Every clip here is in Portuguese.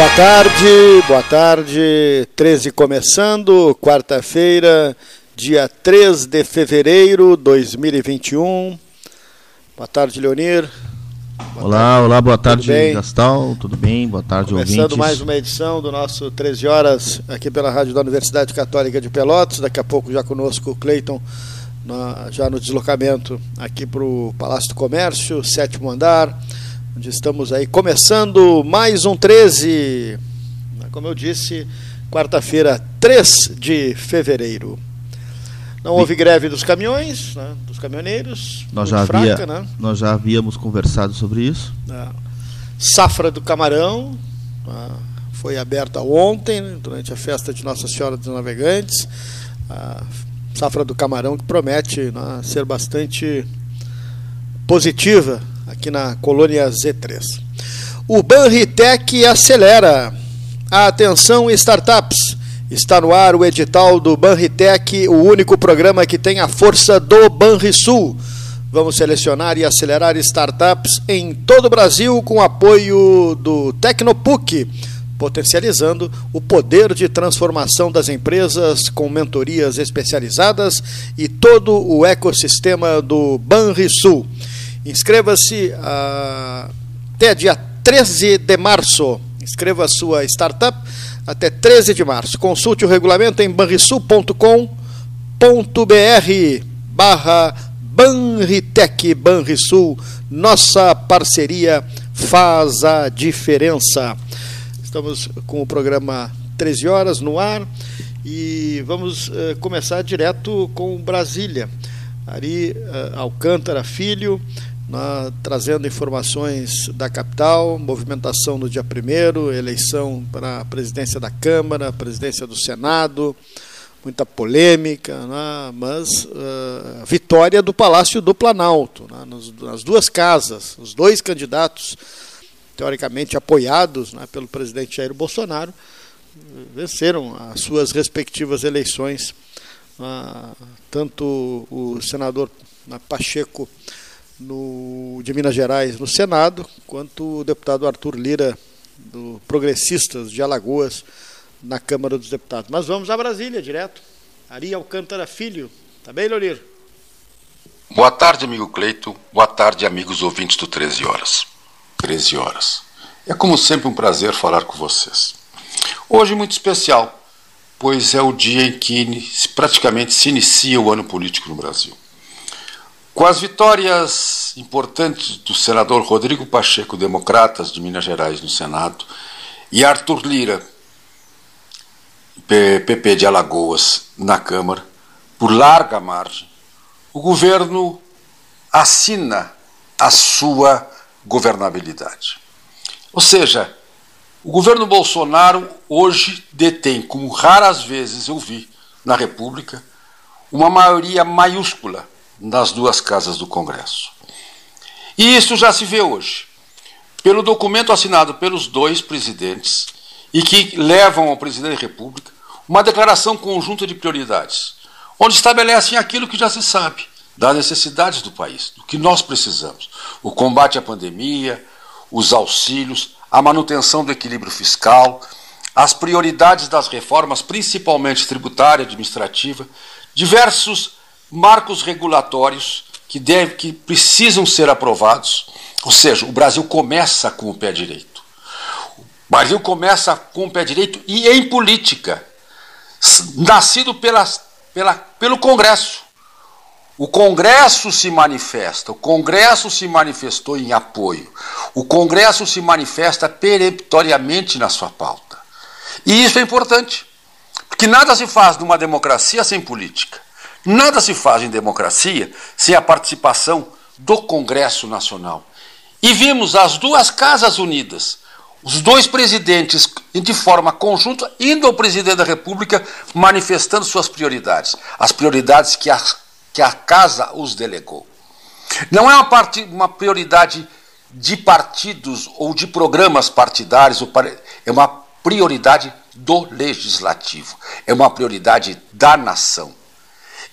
Boa tarde, boa tarde. 13 começando, quarta-feira, dia 3 de fevereiro de 2021. Boa tarde, Leonir. Boa olá, tarde. olá, boa tarde, tudo Gastal. Tudo bem? Boa tarde, Começando ouvintes. mais uma edição do nosso 13 horas aqui pela Rádio da Universidade Católica de Pelotas. Daqui a pouco já conosco o Cleiton, já no deslocamento aqui para o Palácio do Comércio, sétimo andar onde estamos aí começando mais um 13. Como eu disse, quarta-feira, 3 de fevereiro. Não houve greve dos caminhões, né, dos caminhoneiros. Nós já, fraca, havia, né? nós já havíamos conversado sobre isso. É. Safra do camarão né, foi aberta ontem, né, durante a festa de Nossa Senhora dos Navegantes. Safra do camarão que promete né, ser bastante positiva aqui na colônia Z3. O Banritec acelera. Atenção, startups. Está no ar o edital do Banritec, o único programa que tem a força do Banrisul. Vamos selecionar e acelerar startups em todo o Brasil com apoio do Tecnopuc, potencializando o poder de transformação das empresas com mentorias especializadas e todo o ecossistema do Banrisul. Inscreva-se uh, até dia 13 de março. Inscreva sua startup até 13 de março. Consulte o regulamento em banrisul.com.br barra Banritec Banrisul. Nossa parceria faz a diferença. Estamos com o programa 13 horas no ar e vamos uh, começar direto com Brasília. Ari uh, Alcântara Filho trazendo informações da capital, movimentação no dia 1 eleição para a presidência da Câmara, presidência do Senado, muita polêmica, né, mas uh, vitória do Palácio do Planalto, né, nas, nas, duas casas, os dois candidatos, teoricamente apoiados né, pelo presidente Jair Bolsonaro, venceram as suas respectivas eleições, uh, tanto o senador né, Pacheco no, de Minas Gerais no Senado, quanto o deputado Arthur Lira, do Progressistas de Alagoas, na Câmara dos Deputados. Mas vamos a Brasília direto. Ari Alcântara Filho. Tá bem, Leonir? Boa tarde, amigo Cleito. Boa tarde, amigos ouvintes do 13 Horas. 13 Horas. É como sempre um prazer falar com vocês. Hoje muito especial, pois é o dia em que praticamente se inicia o ano político no Brasil. Com as vitórias importantes do senador Rodrigo Pacheco, Democratas de Minas Gerais no Senado, e Arthur Lira, PP de Alagoas, na Câmara, por larga margem, o governo assina a sua governabilidade. Ou seja, o governo Bolsonaro hoje detém, como raras vezes eu vi na República, uma maioria maiúscula nas duas casas do Congresso. E isso já se vê hoje. Pelo documento assinado pelos dois presidentes e que levam ao presidente da República uma declaração conjunta de prioridades, onde estabelecem aquilo que já se sabe das necessidades do país, do que nós precisamos: o combate à pandemia, os auxílios, a manutenção do equilíbrio fiscal, as prioridades das reformas, principalmente tributária, administrativa, diversos marcos regulatórios que, deve, que precisam ser aprovados. Ou seja, o Brasil começa com o pé direito. O Brasil começa com o pé direito e em política, nascido pela, pela, pelo Congresso. O Congresso se manifesta, o Congresso se manifestou em apoio, o Congresso se manifesta peremptoriamente na sua pauta. E isso é importante, porque nada se faz numa democracia sem política. Nada se faz em democracia sem a participação do Congresso Nacional. E vimos as duas casas unidas, os dois presidentes, de forma conjunta, indo ao presidente da República manifestando suas prioridades, as prioridades que a, que a casa os delegou. Não é uma, part, uma prioridade de partidos ou de programas partidários, é uma prioridade do legislativo, é uma prioridade da nação.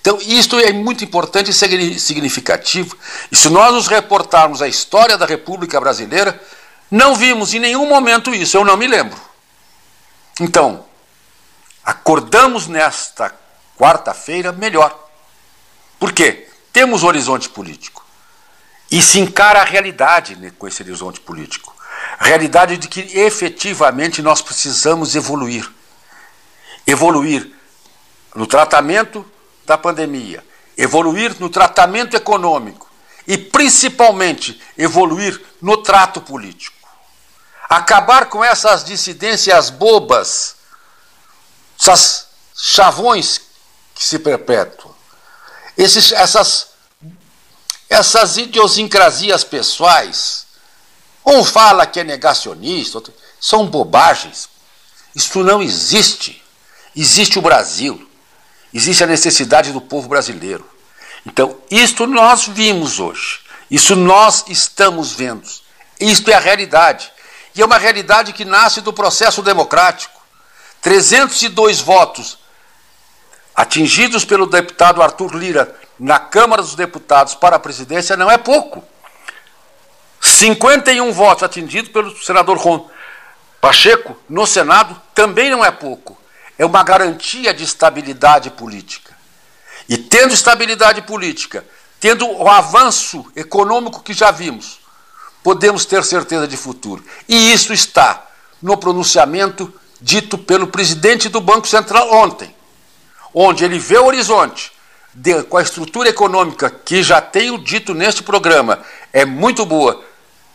Então, isto é muito importante e significativo. E se nós nos reportarmos a história da República Brasileira, não vimos em nenhum momento isso, eu não me lembro. Então, acordamos nesta quarta-feira melhor. Por quê? Temos horizonte político. E se encara a realidade né, com esse horizonte político. A realidade de que efetivamente nós precisamos evoluir. Evoluir no tratamento da pandemia, evoluir no tratamento econômico e principalmente evoluir no trato político. Acabar com essas dissidências bobas, essas chavões que se perpetuam, esses, essas, essas idiosincrasias pessoais. Um fala que é negacionista, outro, são bobagens. Isso não existe. Existe o Brasil. Existe a necessidade do povo brasileiro. Então, isto nós vimos hoje. Isso nós estamos vendo. Isto é a realidade. E é uma realidade que nasce do processo democrático. 302 votos atingidos pelo deputado Arthur Lira na Câmara dos Deputados para a presidência não é pouco. 51 votos atingidos pelo senador Ron Pacheco no Senado também não é pouco. É uma garantia de estabilidade política. E tendo estabilidade política, tendo o avanço econômico que já vimos, podemos ter certeza de futuro. E isso está no pronunciamento dito pelo presidente do Banco Central ontem, onde ele vê o horizonte de, com a estrutura econômica que já tenho dito neste programa é muito boa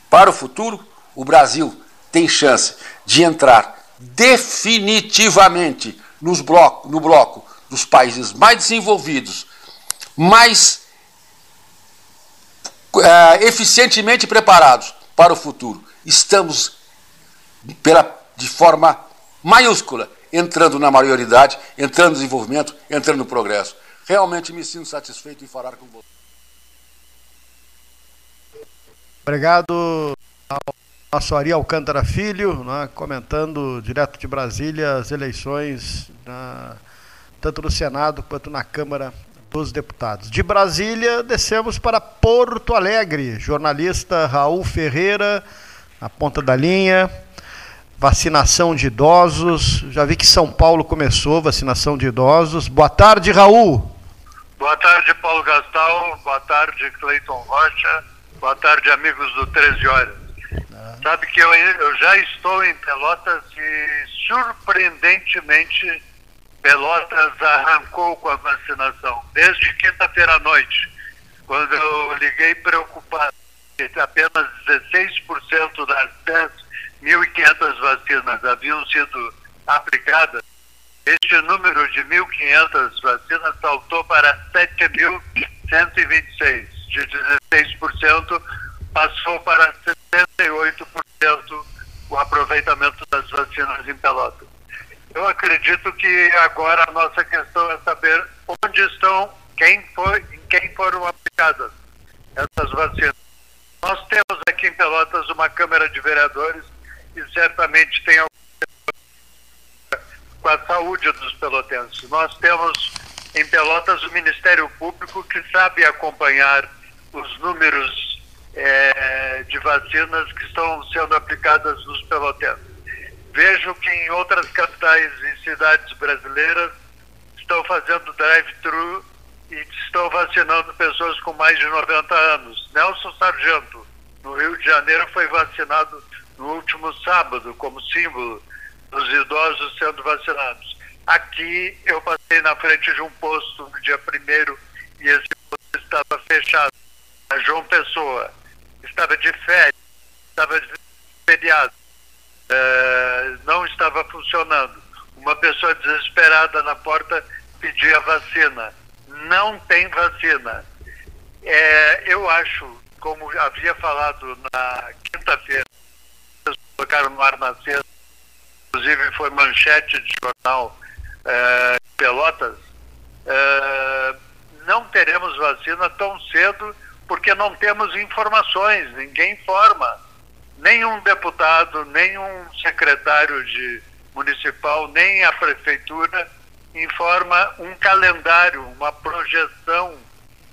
para o futuro, o Brasil tem chance de entrar definitivamente nos bloco, no bloco dos países mais desenvolvidos, mais uh, eficientemente preparados para o futuro. Estamos pela, de forma maiúscula entrando na maioridade, entrando no desenvolvimento, entrando no progresso. Realmente me sinto satisfeito em falar com você. Obrigado nosso Ari Alcântara Filho, né, comentando direto de Brasília as eleições na, tanto no Senado quanto na Câmara dos Deputados. De Brasília, descemos para Porto Alegre. Jornalista Raul Ferreira, na ponta da linha vacinação de idosos. Já vi que São Paulo começou vacinação de idosos. Boa tarde, Raul. Boa tarde, Paulo Gastal. Boa tarde, Cleiton Rocha. Boa tarde, amigos do 13 Horas. Sabe que eu, eu já estou em Pelotas e, surpreendentemente, Pelotas arrancou com a vacinação. Desde quinta-feira à noite, quando eu liguei preocupado, apenas 16% das 10 1.500 vacinas haviam sido aplicadas, este número de 1.500 vacinas saltou para 7.126. De 16% passou para 68% o aproveitamento das vacinas em Pelotas. Eu acredito que agora a nossa questão é saber onde estão, quem foi, em quem foram aplicadas essas vacinas. Nós temos aqui em Pelotas uma Câmara de Vereadores e certamente tem com a saúde dos pelotenses. Nós temos em Pelotas o Ministério Público que sabe acompanhar os números é, de vacinas que estão sendo aplicadas nos pelotenses. Vejo que em outras capitais e cidades brasileiras estão fazendo drive-thru e estão vacinando pessoas com mais de 90 anos. Nelson Sargento, no Rio de Janeiro, foi vacinado no último sábado, como símbolo dos idosos sendo vacinados. Aqui eu passei na frente de um posto no dia primeiro e esse posto estava fechado. A João Pessoa estava de férias, estava de feriado, é, não estava funcionando. Uma pessoa desesperada na porta pedia vacina. Não tem vacina. É, eu acho, como havia falado na quinta-feira, colocaram no ar na sexta, inclusive foi manchete de jornal é, Pelotas, é, não teremos vacina tão cedo porque não temos informações, ninguém informa. Nenhum deputado, nenhum secretário de municipal, nem a prefeitura informa um calendário, uma projeção,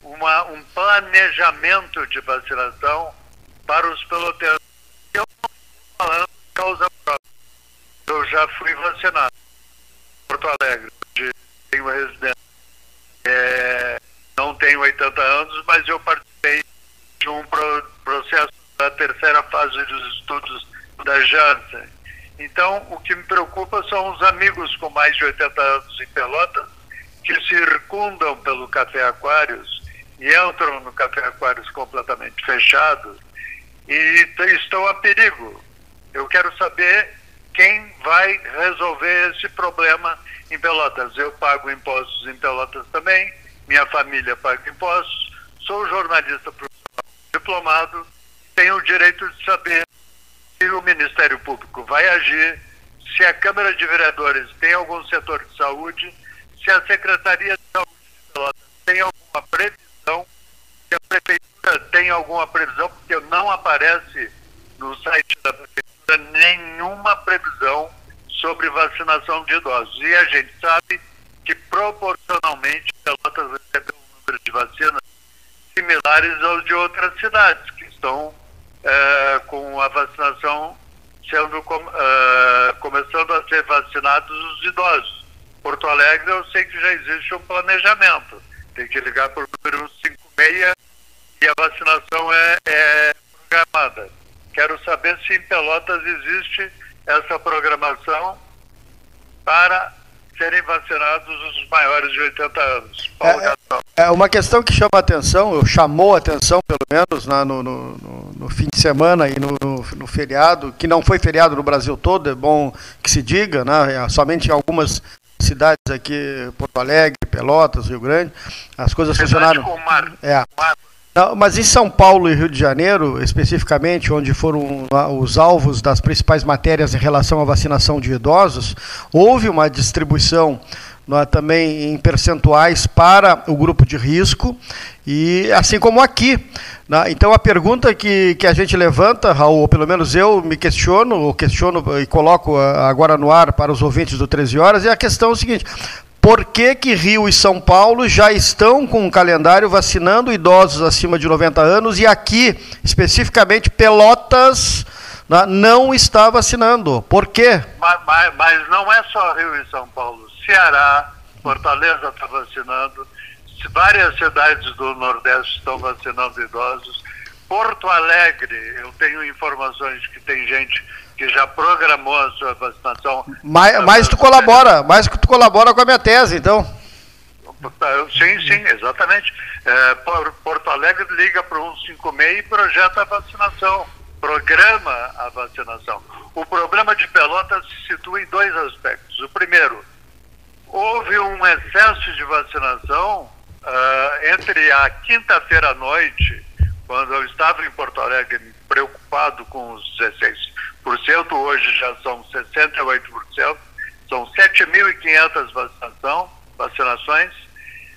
uma, um planejamento de vacinação para os pelotenses. Eu não falando causa própria. Eu já fui vacinado. Porto Alegre, onde tenho residência. É, não tenho 80 anos, mas eu participei de um pro, processo da terceira fase dos estudos da Janssen. Então, o que me preocupa são os amigos com mais de 80 anos em Pelotas que circundam pelo Café Aquários e entram no Café Aquários completamente fechado e estão a perigo. Eu quero saber quem vai resolver esse problema em Pelotas. Eu pago impostos em Pelotas também, minha família paga impostos, sou jornalista diplomado, tenho o direito de saber se o Ministério Público vai agir, se a Câmara de Vereadores tem algum setor de saúde, se a Secretaria de Saúde tem alguma previsão, se a Prefeitura tem alguma previsão, porque não aparece no site da Prefeitura nenhuma previsão sobre vacinação de idosos. E a gente sabe que proporcionalmente Pelotas recebeu um número de vacinas similares aos de outras cidades, que estão é, com a vacinação sendo com, é, começando a ser vacinados os idosos. Porto Alegre eu sei que já existe um planejamento. Tem que ligar para o número 56 e a vacinação é, é programada. Quero saber se em Pelotas existe essa programação para serem vacinados os maiores de 80 anos. Paulo é, é uma questão que chama atenção, ou chamou atenção, pelo menos, na, no, no, no, fim de semana e no, no, feriado, que não foi feriado no Brasil todo, é bom que se diga, né? É, somente em algumas cidades aqui, Porto Alegre, Pelotas, Rio Grande, as coisas funcionaram. Com mar. É. Mar. Mas em São Paulo e Rio de Janeiro, especificamente, onde foram os alvos das principais matérias em relação à vacinação de idosos, houve uma distribuição é, também em percentuais para o grupo de risco, e assim como aqui. Né? Então a pergunta que, que a gente levanta, Raul, ou pelo menos eu me questiono, ou questiono e coloco agora no ar para os ouvintes do 13 Horas, é a questão seguinte: por que, que Rio e São Paulo já estão com um calendário vacinando idosos acima de 90 anos e aqui, especificamente, Pelotas né, não está vacinando? Por quê? Mas, mas, mas não é só Rio e São Paulo. Ceará, Fortaleza está vacinando, várias cidades do Nordeste estão vacinando idosos. Porto Alegre, eu tenho informações que tem gente que já programou a sua vacinação. Mais, mais tu colabora, mais que tu colabora com a minha tese, então. Sim, sim, exatamente. É, Porto Alegre liga para o 156 e projeta a vacinação, programa a vacinação. O problema de Pelotas se situa em dois aspectos. O primeiro, houve um excesso de vacinação uh, entre a quinta-feira à noite, quando eu estava em Porto Alegre preocupado com os 16 hoje já são 68%, são 7.500 vacinação, vacinações,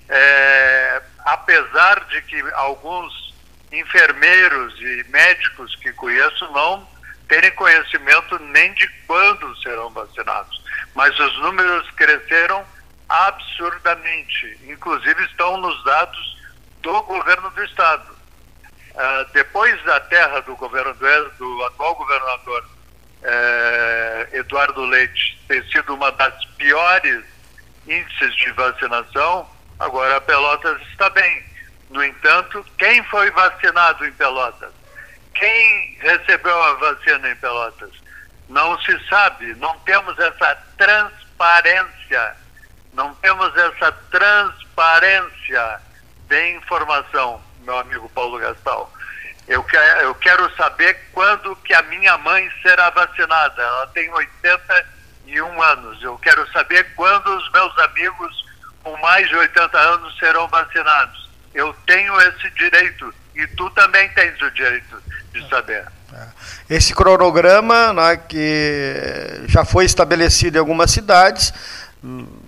é, apesar de que alguns enfermeiros e médicos que conheço não terem conhecimento nem de quando serão vacinados. Mas os números cresceram absurdamente, inclusive estão nos dados do governo do estado. Uh, depois da terra do, governo, do atual governador eh, Eduardo Leite ter sido uma das piores índices de vacinação, agora Pelotas está bem. No entanto, quem foi vacinado em Pelotas? Quem recebeu a vacina em Pelotas? Não se sabe, não temos essa transparência, não temos essa transparência de informação, meu amigo Paulo Gastal. Eu, que, eu quero saber quando que a minha mãe será vacinada. Ela tem 81 anos. Eu quero saber quando os meus amigos com mais de 80 anos serão vacinados. Eu tenho esse direito e tu também tens o direito de saber. É. Esse cronograma né, que já foi estabelecido em algumas cidades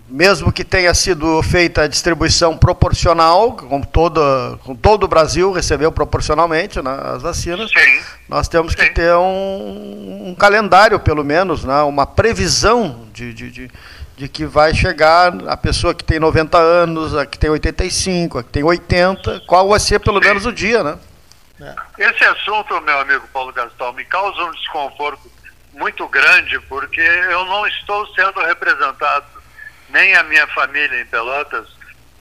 mesmo que tenha sido feita a distribuição proporcional, com, toda, com todo o Brasil recebeu proporcionalmente né, as vacinas, Sim. nós temos Sim. que ter um, um, calendário, pelo menos, né, uma previsão de, de, de, de, que vai chegar a pessoa que tem 90 anos, a que tem 85, a que tem 80, qual vai ser pelo Sim. menos o dia, né? É. Esse assunto, meu amigo Paulo Gastão, me causa um desconforto muito grande, porque eu não estou sendo representado, nem a minha família em Pelotas,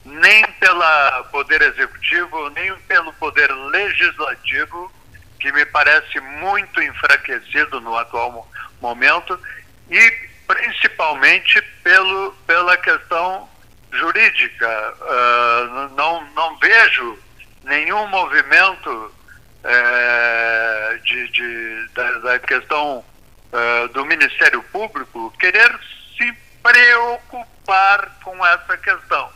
nem pelo Poder Executivo, nem pelo Poder Legislativo, que me parece muito enfraquecido no atual momento, e principalmente pelo, pela questão jurídica. Uh, não, não vejo nenhum movimento uh, de, de, da, da questão uh, do Ministério Público querer se preocupar com essa questão.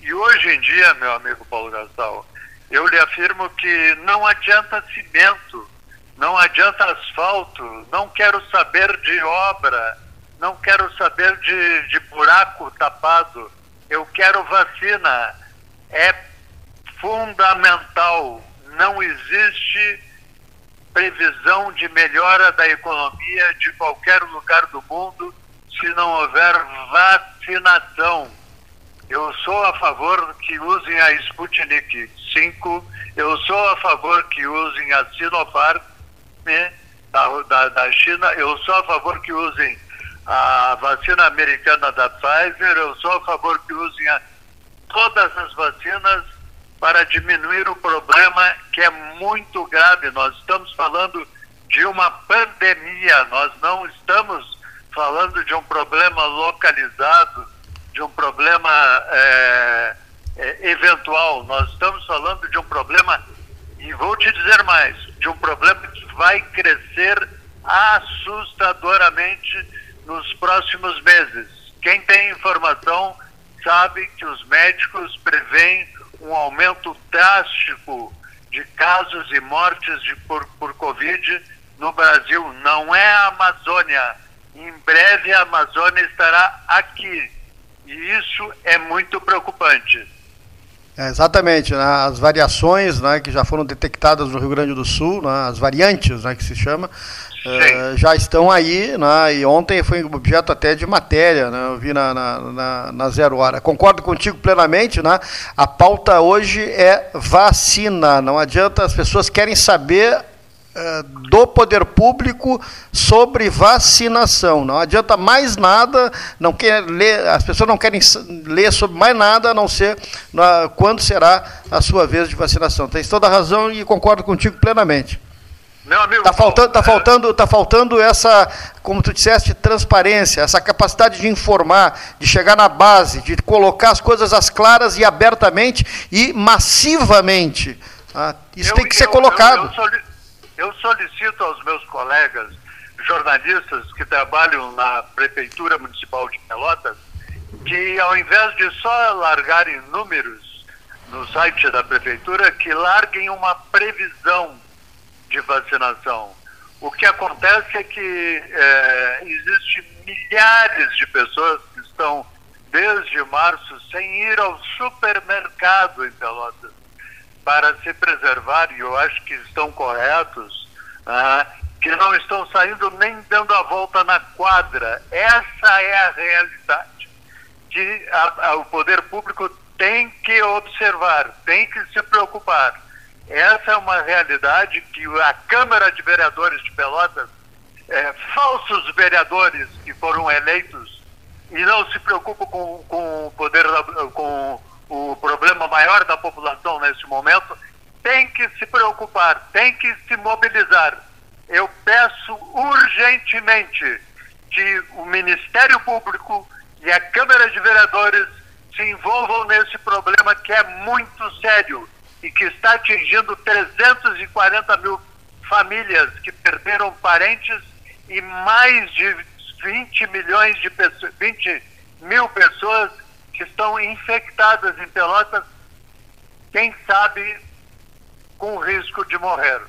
E hoje em dia, meu amigo Paulo Gastal, eu lhe afirmo que não adianta cimento, não adianta asfalto, não quero saber de obra, não quero saber de, de buraco tapado, eu quero vacina. É fundamental. Não existe previsão de melhora da economia de qualquer lugar do mundo se não houver vacinação. Eu sou a favor que usem a Sputnik 5, eu sou a favor que usem a Sinopharm né, da, da, da China, eu sou a favor que usem a vacina americana da Pfizer, eu sou a favor que usem a, todas as vacinas para diminuir o problema que é muito grave. Nós estamos falando de uma pandemia, nós não estamos falando de um problema localizado, de um problema é, é, eventual, nós estamos falando de um problema, e vou te dizer mais, de um problema que vai crescer assustadoramente nos próximos meses. Quem tem informação sabe que os médicos preveem um aumento drástico de casos e mortes de, por, por Covid no Brasil. Não é a Amazônia. Em breve a Amazônia estará aqui. E isso é muito preocupante. É, exatamente, né? as variações né, que já foram detectadas no Rio Grande do Sul, né, as variantes né, que se chama, uh, já estão aí, né, e ontem foi objeto até de matéria, né, eu vi na, na, na, na, Zero Hora. Concordo contigo plenamente, né, a pauta hoje é vacina, não adianta, as pessoas querem saber do poder público sobre vacinação. Não adianta mais nada, não quer ler, as pessoas não querem ler sobre mais nada a não ser na, quando será a sua vez de vacinação. Tens toda a razão e concordo contigo plenamente. Meu amigo. Está faltando, tá faltando, tá faltando essa, como tu disseste, transparência, essa capacidade de informar, de chegar na base, de colocar as coisas às claras e abertamente e massivamente. Ah, isso eu, tem que ser eu, colocado. Eu, eu solicito aos meus colegas jornalistas que trabalham na Prefeitura Municipal de Pelotas que, ao invés de só largarem números no site da Prefeitura, que larguem uma previsão de vacinação. O que acontece é que é, existem milhares de pessoas que estão desde março sem ir ao supermercado em Pelotas para se preservar, e eu acho que estão corretos, ah, que não estão saindo nem dando a volta na quadra. Essa é a realidade que a, a, o poder público tem que observar, tem que se preocupar. Essa é uma realidade que a Câmara de Vereadores de Pelotas, é, falsos vereadores que foram eleitos e não se preocupam com, com o poder, com o problema maior da população nesse momento, tem que se preocupar, tem que se mobilizar. Eu peço urgentemente que o Ministério Público e a Câmara de Vereadores se envolvam nesse problema que é muito sério e que está atingindo 340 mil famílias que perderam parentes e mais de 20 milhões de pessoas, 20 mil pessoas que estão infectadas em Pelotas, quem sabe com risco de morrer.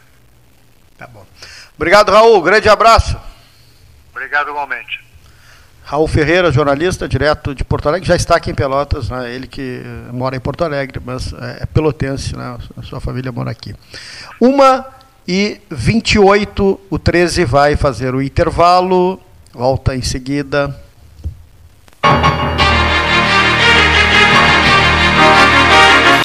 Tá bom. Obrigado, Raul. Grande abraço. Obrigado igualmente. Raul Ferreira, jornalista, direto de Porto Alegre, já está aqui em Pelotas, né? ele que mora em Porto Alegre, mas é, é pelotense, né? a sua família mora aqui. Uma e 28, o 13 vai fazer o intervalo, volta em seguida.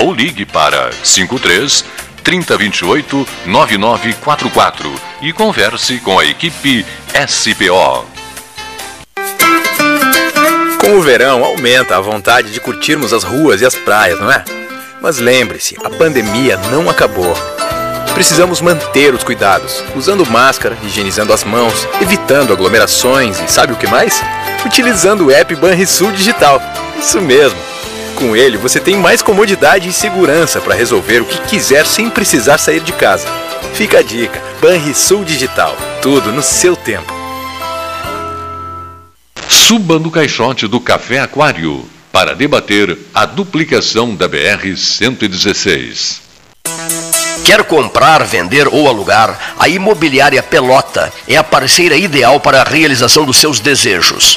ou ligue para 53 3028 9944 e converse com a equipe SPO. Com o verão aumenta a vontade de curtirmos as ruas e as praias, não é? Mas lembre-se, a pandemia não acabou. Precisamos manter os cuidados, usando máscara, higienizando as mãos, evitando aglomerações e sabe o que mais? Utilizando o app Banrisul Digital. Isso mesmo com ele, você tem mais comodidade e segurança para resolver o que quiser sem precisar sair de casa. Fica a dica: Banrisul Digital. Tudo no seu tempo. Suba no caixote do Café Aquário para debater a duplicação da BR-116. Quer comprar, vender ou alugar? A Imobiliária Pelota é a parceira ideal para a realização dos seus desejos.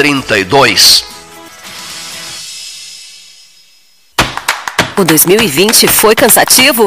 7432. O 2020 foi cansativo?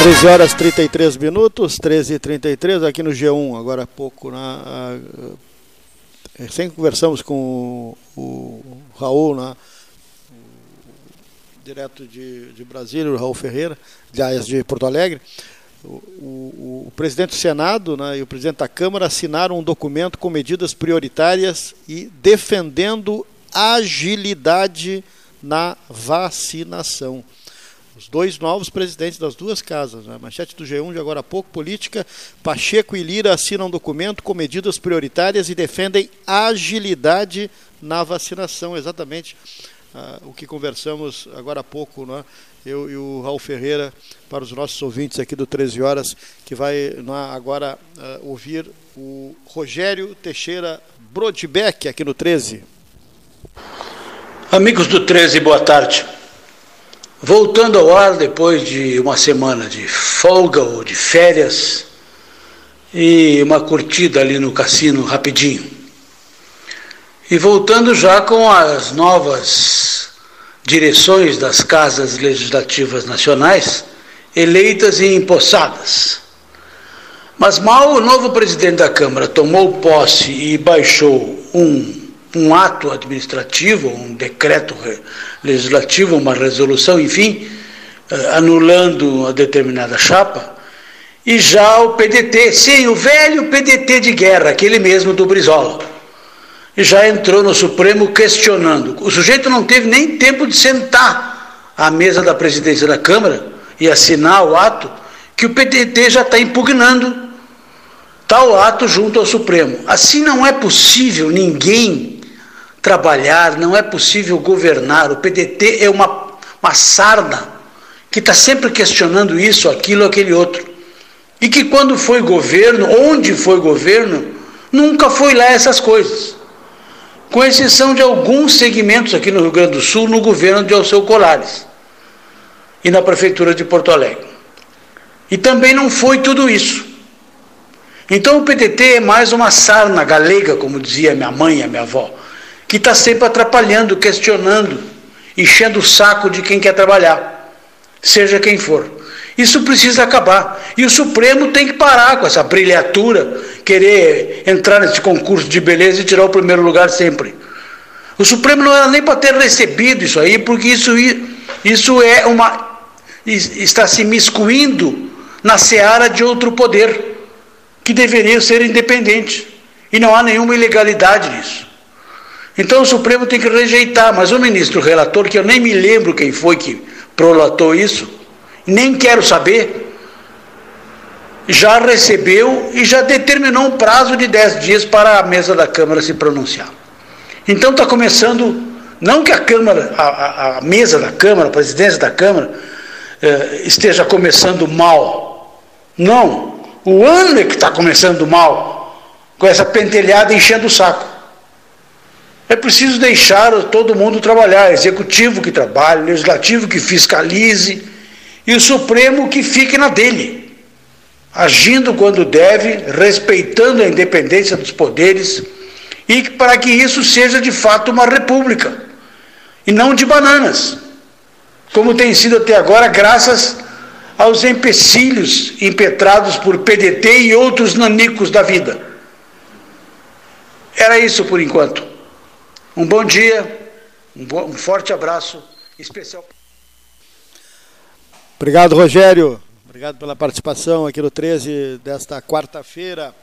Treze horas 33 minutos, 13 e 33 aqui no G1, agora há pouco, na, recém conversamos com o, o Raul, né, direto de, de Brasília, o Raul Ferreira, aliás, de Porto Alegre. O, o, o, presidente do Senado né, e o presidente da Câmara assinaram um documento com medidas prioritárias e defendendo agilidade na vacinação. Os dois novos presidentes das duas casas, né? manchete do G1 de agora há pouco, política, Pacheco e Lira assinam um documento com medidas prioritárias e defendem agilidade na vacinação, exatamente uh, o que conversamos agora há pouco, né? eu e o Raul Ferreira, para os nossos ouvintes aqui do 13 Horas, que vai né, agora uh, ouvir o Rogério Teixeira Brodbeck aqui no 13. Amigos do 13, boa tarde. Voltando ao ar depois de uma semana de folga ou de férias e uma curtida ali no cassino rapidinho. E voltando já com as novas direções das casas legislativas nacionais eleitas e empossadas. Mas mal o novo presidente da Câmara tomou posse e baixou um, um ato administrativo, um decreto legislativo, uma resolução, enfim, eh, anulando uma determinada chapa, e já o PDT, sim, o velho PDT de guerra, aquele mesmo do Brizola já entrou no Supremo questionando. O sujeito não teve nem tempo de sentar à mesa da presidência da Câmara e assinar o ato que o PDT já está impugnando tal ato junto ao Supremo. Assim não é possível ninguém trabalhar, não é possível governar. O PDT é uma, uma sarna que está sempre questionando isso, aquilo, aquele outro. E que quando foi governo, onde foi governo, nunca foi lá essas coisas com exceção de alguns segmentos aqui no Rio Grande do Sul, no governo de Alceu Colares e na Prefeitura de Porto Alegre. E também não foi tudo isso. Então o PDT é mais uma sarna galega, como dizia minha mãe e a minha avó, que está sempre atrapalhando, questionando, enchendo o saco de quem quer trabalhar, seja quem for. Isso precisa acabar. E o Supremo tem que parar com essa brilhatura, querer entrar nesse concurso de beleza e tirar o primeiro lugar sempre. O Supremo não era nem para ter recebido isso aí, porque isso, isso é uma. está se miscuindo na seara de outro poder, que deveria ser independente. E não há nenhuma ilegalidade nisso. Então o Supremo tem que rejeitar, mas o ministro relator, que eu nem me lembro quem foi que prolatou isso, nem quero saber, já recebeu e já determinou um prazo de 10 dias para a mesa da Câmara se pronunciar. Então está começando, não que a Câmara, a, a, mesa da Câmara, a presidência da Câmara, eh, esteja começando mal. Não, o ano é que está começando mal, com essa pentelhada enchendo o saco. É preciso deixar todo mundo trabalhar, executivo que trabalhe, legislativo que fiscalize, e o Supremo que fique na dele, agindo quando deve, respeitando a independência dos poderes e para que isso seja de fato uma república e não de bananas, como tem sido até agora, graças aos empecilhos impetrados por PDT e outros nanicos da vida. Era isso por enquanto. Um bom dia, um, bom, um forte abraço especial. Obrigado, Rogério. Obrigado pela participação aqui no 13 desta quarta-feira.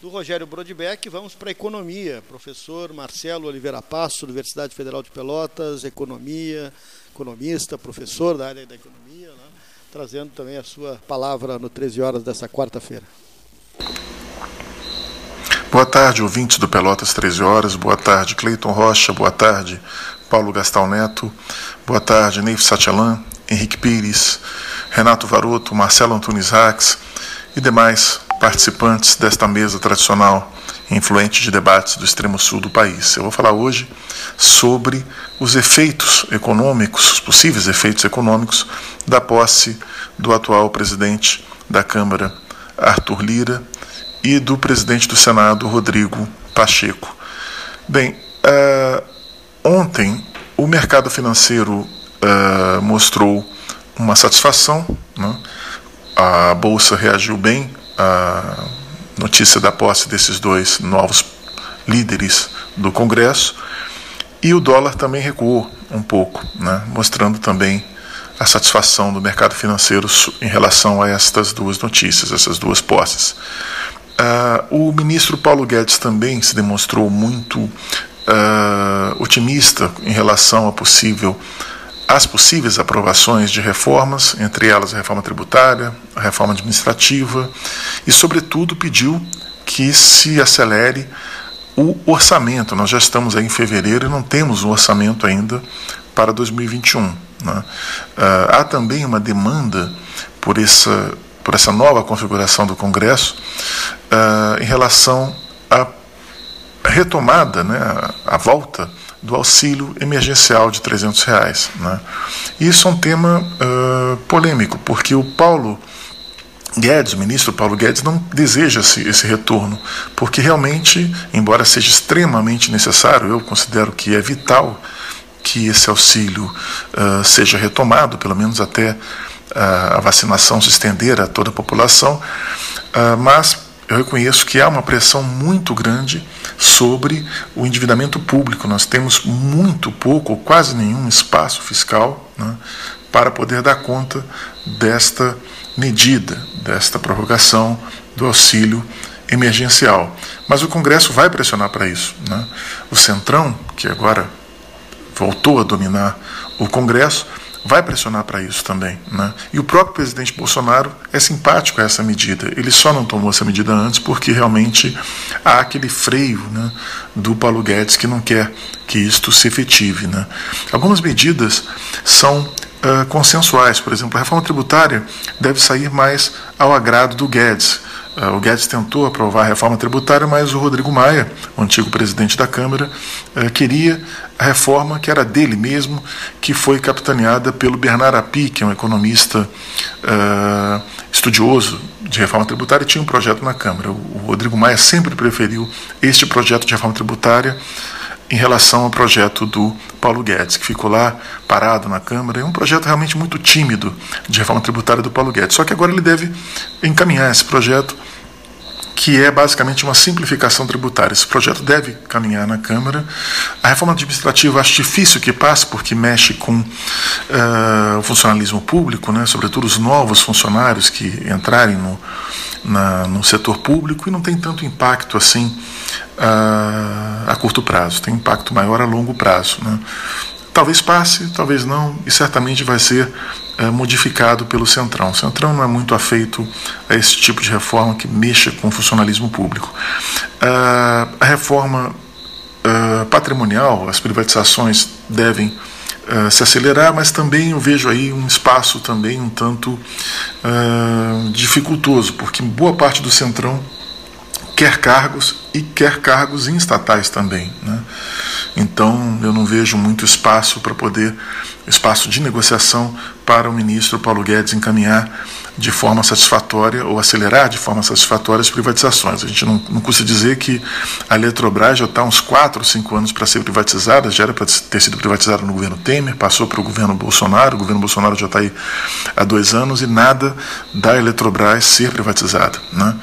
Do Rogério Brodbeck, vamos para a economia. Professor Marcelo Oliveira Passo, Universidade Federal de Pelotas, economia, economista, professor da área da economia, né? trazendo também a sua palavra no 13 horas dessa quarta-feira. Boa tarde, ouvintes do Pelotas 13 horas. Boa tarde, Cleiton Rocha. Boa tarde, Paulo Gastal Neto. Boa tarde, Neif Satialan. Henrique Pires, Renato Varoto, Marcelo Antunes Rax e demais participantes desta mesa tradicional influente de debates do extremo sul do país. Eu vou falar hoje sobre os efeitos econômicos, os possíveis efeitos econômicos da posse do atual presidente da Câmara, Arthur Lira, e do presidente do Senado, Rodrigo Pacheco. Bem, uh, ontem o mercado financeiro uh, mostrou uma satisfação, né? a Bolsa reagiu bem à notícia da posse desses dois novos líderes do Congresso e o dólar também recuou um pouco, né? mostrando também a satisfação do mercado financeiro em relação a estas duas notícias, essas duas posses. Uh, o ministro Paulo Guedes também se demonstrou muito uh, otimista em relação a possível às possíveis aprovações de reformas, entre elas a reforma tributária, a reforma administrativa, e, sobretudo, pediu que se acelere o orçamento. Nós já estamos aí em fevereiro e não temos um orçamento ainda para 2021. Né? Uh, há também uma demanda por essa por essa nova configuração do Congresso uh, em relação à retomada, né, a, volta do auxílio emergencial de 300 reais. Né. Isso é um tema uh, polêmico, porque o Paulo Guedes, o ministro Paulo Guedes, não deseja esse, esse, retorno, porque realmente, embora seja extremamente necessário, eu considero que é vital que esse auxílio uh, seja retomado, pelo menos até a vacinação se estender a toda a população, ah, mas eu reconheço que há uma pressão muito grande sobre o endividamento público. Nós temos muito pouco, ou quase nenhum espaço fiscal né, para poder dar conta desta medida, desta prorrogação do auxílio emergencial. Mas o Congresso vai pressionar para isso. Né? O Centrão, que agora voltou a dominar o Congresso, vai pressionar para isso também. Né? E o próprio presidente Bolsonaro é simpático a essa medida. Ele só não tomou essa medida antes porque realmente há aquele freio né, do Paulo Guedes que não quer que isto se efetive. Né? Algumas medidas são uh, consensuais, por exemplo, a reforma tributária deve sair mais ao agrado do Guedes. Uh, o Guedes tentou aprovar a reforma tributária, mas o Rodrigo Maia, o antigo presidente da Câmara, uh, queria a reforma que era dele mesmo, que foi capitaneada pelo Bernard Api, que é um economista uh, estudioso de reforma tributária, e tinha um projeto na Câmara. O Rodrigo Maia sempre preferiu este projeto de reforma tributária em relação ao projeto do Paulo Guedes, que ficou lá parado na Câmara. É um projeto realmente muito tímido de reforma tributária do Paulo Guedes. Só que agora ele deve encaminhar esse projeto que é basicamente uma simplificação tributária. Esse projeto deve caminhar na Câmara. A reforma administrativa acho difícil que passe, porque mexe com uh, o funcionalismo público, né, sobretudo os novos funcionários que entrarem no, na, no setor público, e não tem tanto impacto assim uh, a curto prazo, tem impacto maior a longo prazo. Né. Talvez passe, talvez não, e certamente vai ser é, modificado pelo Centrão. O Centrão não é muito afeito a esse tipo de reforma que mexa com o funcionalismo público. Uh, a reforma uh, patrimonial, as privatizações devem uh, se acelerar, mas também eu vejo aí um espaço também um tanto dificultoso, porque boa parte do Centrão quer cargos e quer cargos em estatais também. Né? Então eu não vejo muito espaço para poder, espaço de negociação para o ministro Paulo Guedes encaminhar de forma satisfatória ou acelerar de forma satisfatória as privatizações. A gente não, não custa dizer que a Eletrobras já está uns 4 ou 5 anos para ser privatizada, já era para ter sido privatizada no governo Temer, passou para o governo Bolsonaro, o governo Bolsonaro já está aí há dois anos e nada da Eletrobras ser privatizada. Né?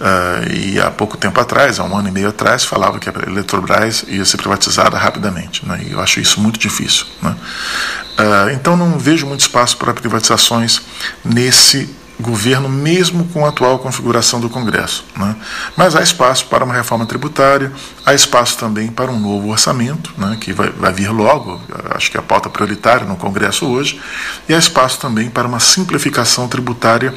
Uh, e há pouco tempo atrás, há um ano e meio atrás, falava que a Eletrobras ia ser privatizada rapidamente. Né? E eu acho isso muito difícil. Né? Uh, então não vejo muito espaço para privatizações nesse governo, mesmo com a atual configuração do Congresso. Né? Mas há espaço para uma reforma tributária, há espaço também para um novo orçamento, né, que vai, vai vir logo, acho que é a pauta prioritária no Congresso hoje, e há espaço também para uma simplificação tributária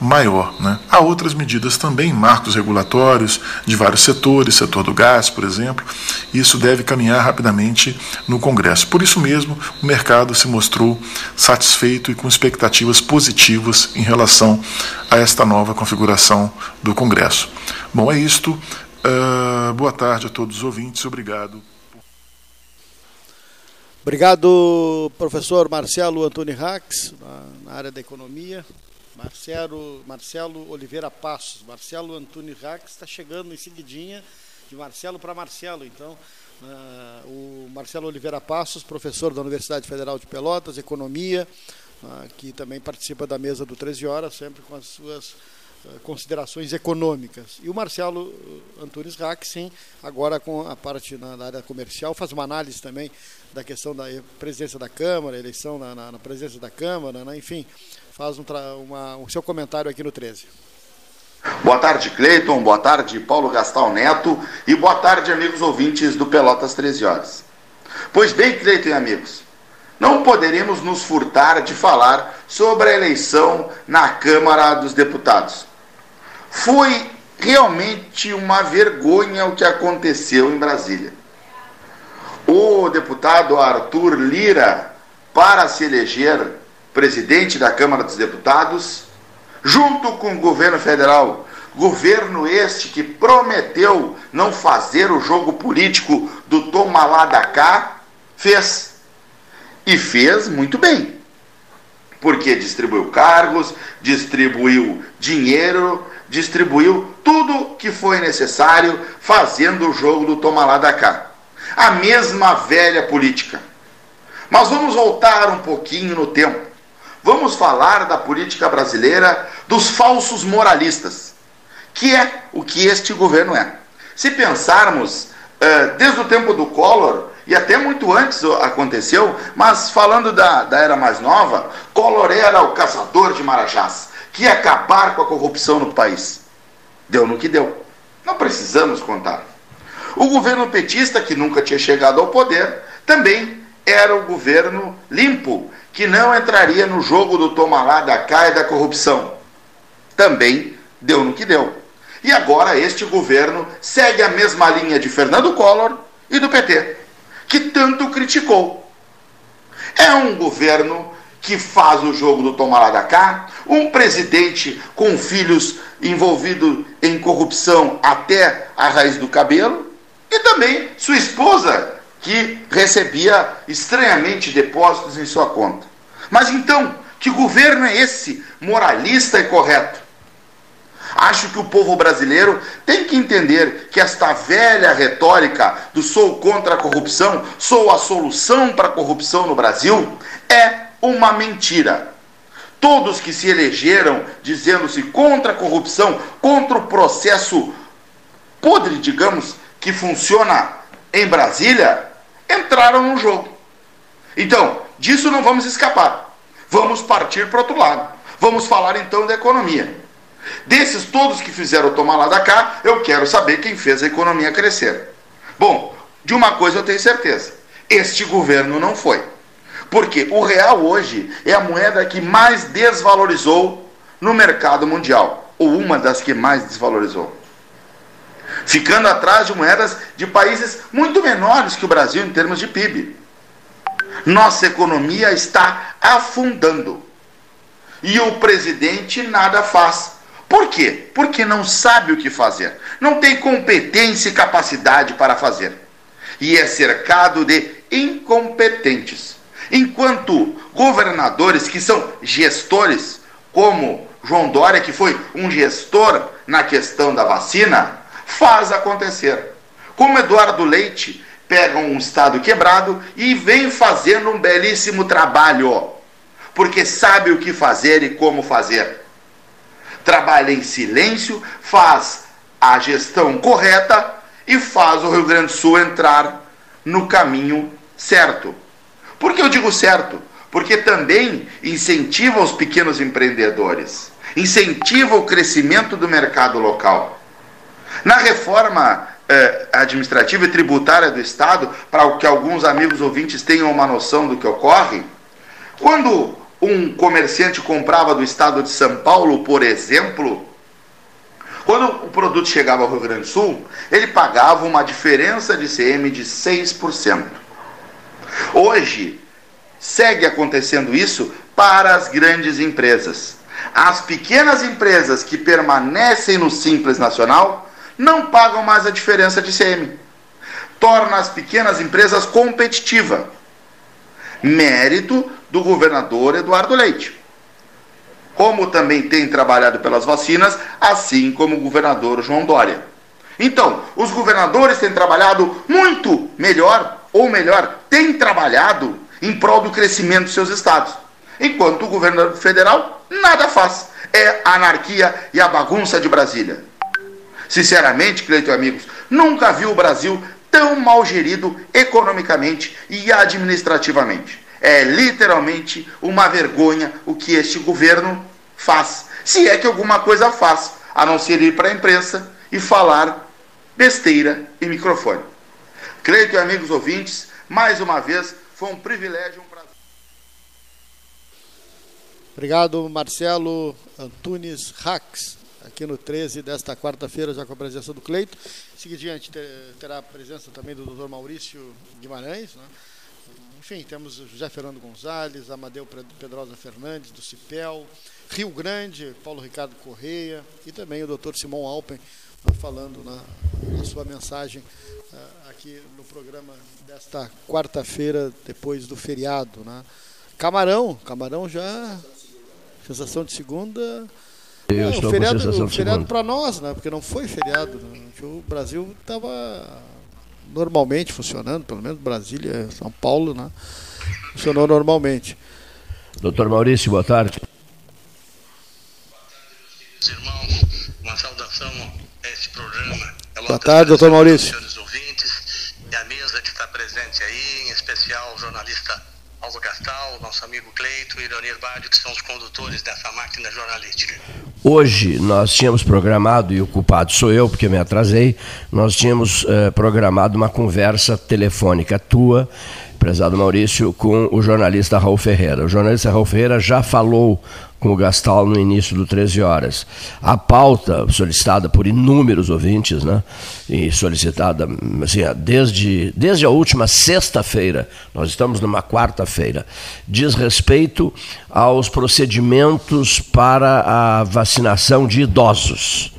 maior. Né? Há outras medidas também, marcos regulatórios de vários setores, setor do gás, por exemplo, isso deve caminhar rapidamente no Congresso. Por isso mesmo, o mercado se mostrou satisfeito e com expectativas positivas em relação a esta nova configuração do Congresso. Bom, é isto. Uh, boa tarde a todos os ouvintes, obrigado. Obrigado, professor Marcelo Antônio Rax, na, área da economia. Marcelo, Marcelo Oliveira Passos. Marcelo Antônio Rax está chegando em seguidinha de Marcelo para Marcelo. Então, uh, o Marcelo Oliveira Passos, professor da Universidade Federal de Pelotas, economia, uh, que também participa da mesa do 13 horas, sempre com as suas eh, considerações econômicas. E o Marcelo Antunes Rack, sim, agora com a parte na, área comercial, faz uma análise também da questão da presidência da Câmara, eleição na, na, na presidência da Câmara, né? enfim, faz um uma, o seu comentário aqui no 13. Boa tarde, Cleiton, boa tarde, Paulo Gastal Neto, e boa tarde, amigos ouvintes do Pelotas 13 Horas. Pois bem, Cleiton e amigos, não poderemos nos furtar de falar sobre a eleição na Câmara dos Deputados. Foi realmente uma vergonha o que aconteceu em Brasília. O deputado Arthur Lira, para se eleger presidente da Câmara dos Deputados, junto com o governo federal, governo este que prometeu não fazer o jogo político do toma lá da cá, fez. E fez muito bem. Porque distribuiu cargos, distribuiu dinheiro, distribuiu tudo que foi necessário fazendo o jogo do toma lá da cá. A mesma velha política. Mas vamos voltar um pouquinho no tempo. Vamos falar da política brasileira dos falsos moralistas, que é o que este governo é. Se pensarmos, eh, desde o tempo do Collor, e até muito antes aconteceu, mas falando da, da era mais nova, Collor era o caçador de marajás que ia acabar com a corrupção no país. Deu no que deu. Não precisamos contar. O governo petista, que nunca tinha chegado ao poder, também era o governo limpo, que não entraria no jogo do toma lá, da cá e da corrupção. Também deu no que deu. E agora este governo segue a mesma linha de Fernando Collor e do PT, que tanto criticou. É um governo que faz o jogo do tomar lá da cá, um presidente com filhos envolvido em corrupção até a raiz do cabelo, e também sua esposa, que recebia estranhamente depósitos em sua conta. Mas então, que governo é esse moralista e correto? Acho que o povo brasileiro tem que entender que esta velha retórica do sou contra a corrupção, sou a solução para a corrupção no Brasil, é uma mentira. Todos que se elegeram dizendo-se contra a corrupção, contra o processo podre, digamos, que funciona em Brasília, entraram no jogo. Então, disso não vamos escapar. Vamos partir para outro lado. Vamos falar então da economia. Desses todos que fizeram tomar lá da cá, eu quero saber quem fez a economia crescer. Bom, de uma coisa eu tenho certeza: este governo não foi. Porque o real hoje é a moeda que mais desvalorizou no mercado mundial, ou uma das que mais desvalorizou. Ficando atrás de moedas de países muito menores que o Brasil em termos de PIB. Nossa economia está afundando. E o presidente nada faz. Por quê? Porque não sabe o que fazer. Não tem competência e capacidade para fazer. E é cercado de incompetentes. Enquanto governadores que são gestores, como João Dória, que foi um gestor na questão da vacina, faz acontecer. Como Eduardo Leite pega um estado quebrado e vem fazendo um belíssimo trabalho, porque sabe o que fazer e como fazer. Trabalha em silêncio, faz a gestão correta e faz o Rio Grande do Sul entrar no caminho certo. Por que eu digo certo? Porque também incentiva os pequenos empreendedores, incentiva o crescimento do mercado local. Na reforma eh, administrativa e tributária do Estado, para que alguns amigos ouvintes tenham uma noção do que ocorre, quando um comerciante comprava do Estado de São Paulo, por exemplo, quando o produto chegava ao Rio Grande do Sul, ele pagava uma diferença de CM de 6%. Hoje, segue acontecendo isso para as grandes empresas. As pequenas empresas que permanecem no Simples Nacional não pagam mais a diferença de CM. Torna as pequenas empresas competitivas. Mérito do governador Eduardo Leite. Como também tem trabalhado pelas vacinas, assim como o governador João Dória. Então, os governadores têm trabalhado muito melhor, ou melhor, têm trabalhado em prol do crescimento dos seus estados. Enquanto o governo federal nada faz. É a anarquia e a bagunça de Brasília. Sinceramente, Cleiton e amigos, nunca vi o Brasil tão mal gerido economicamente e administrativamente. É literalmente uma vergonha o que este governo faz. Se é que alguma coisa faz, a não ser ir para a imprensa e falar besteira em microfone. Cleiton e amigos ouvintes, mais uma vez, foi um privilégio, um prazer. Obrigado, Marcelo Antunes Rax, aqui no 13 desta quarta-feira, já com a presença do Cleito. Em terá a presença também do Dr. Maurício Guimarães. Né? Enfim, temos José Fernando Gonzalez, Amadeu Pedrosa Fernandes, do CIPEL, Rio Grande, Paulo Ricardo Correia e também o Dr. Simão Alpen, falando na, na sua mensagem uh, aqui no programa desta quarta-feira, depois do feriado. Né? Camarão, Camarão já. Sensação de segunda. Eu é, estou o feriado, com feriado para nós, né? Porque não foi feriado. Né? O Brasil estava normalmente funcionando, pelo menos Brasília, São Paulo, né? Funcionou normalmente. Doutor Maurício, boa tarde. Boa tarde, meus irmãos. Uma saudação a esse programa. Boa tarde, doutor Maurício e a mesa que está presente aí, em especial Paulo Gastal, nosso amigo Cleito e Leonir Bádio, que são os condutores dessa máquina jornalística. Hoje nós tínhamos programado, e o culpado sou eu, porque me atrasei, nós tínhamos eh, programado uma conversa telefônica tua, prezado Maurício, com o jornalista Raul Ferreira. O jornalista Raul Ferreira já falou com o Gastal no início do 13 horas. A pauta solicitada por inúmeros ouvintes, né, e solicitada assim, desde, desde a última sexta-feira, nós estamos numa quarta-feira, diz respeito aos procedimentos para a vacinação de idosos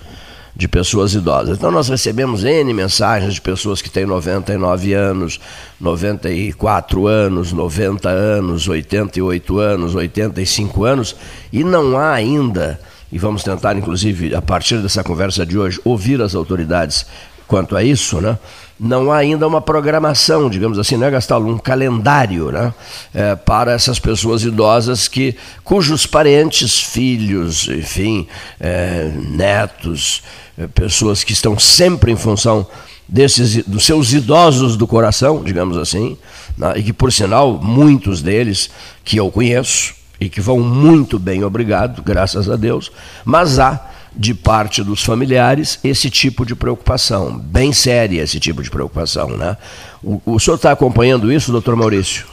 de pessoas idosas. Então nós recebemos N mensagens de pessoas que têm 99 anos, 94 anos, 90 anos, 88 anos, 85 anos, e não há ainda, e vamos tentar inclusive a partir dessa conversa de hoje ouvir as autoridades quanto a isso, né? Não há ainda uma programação, digamos assim, né, Gastalo? Um calendário né, é, para essas pessoas idosas que, cujos parentes, filhos, enfim, é, netos, é, pessoas que estão sempre em função desses, dos seus idosos do coração, digamos assim, né, e que, por sinal, muitos deles que eu conheço e que vão muito bem, obrigado, graças a Deus, mas há de parte dos familiares esse tipo de preocupação, bem séria esse tipo de preocupação. Né? O, o senhor está acompanhando isso, doutor Maurício?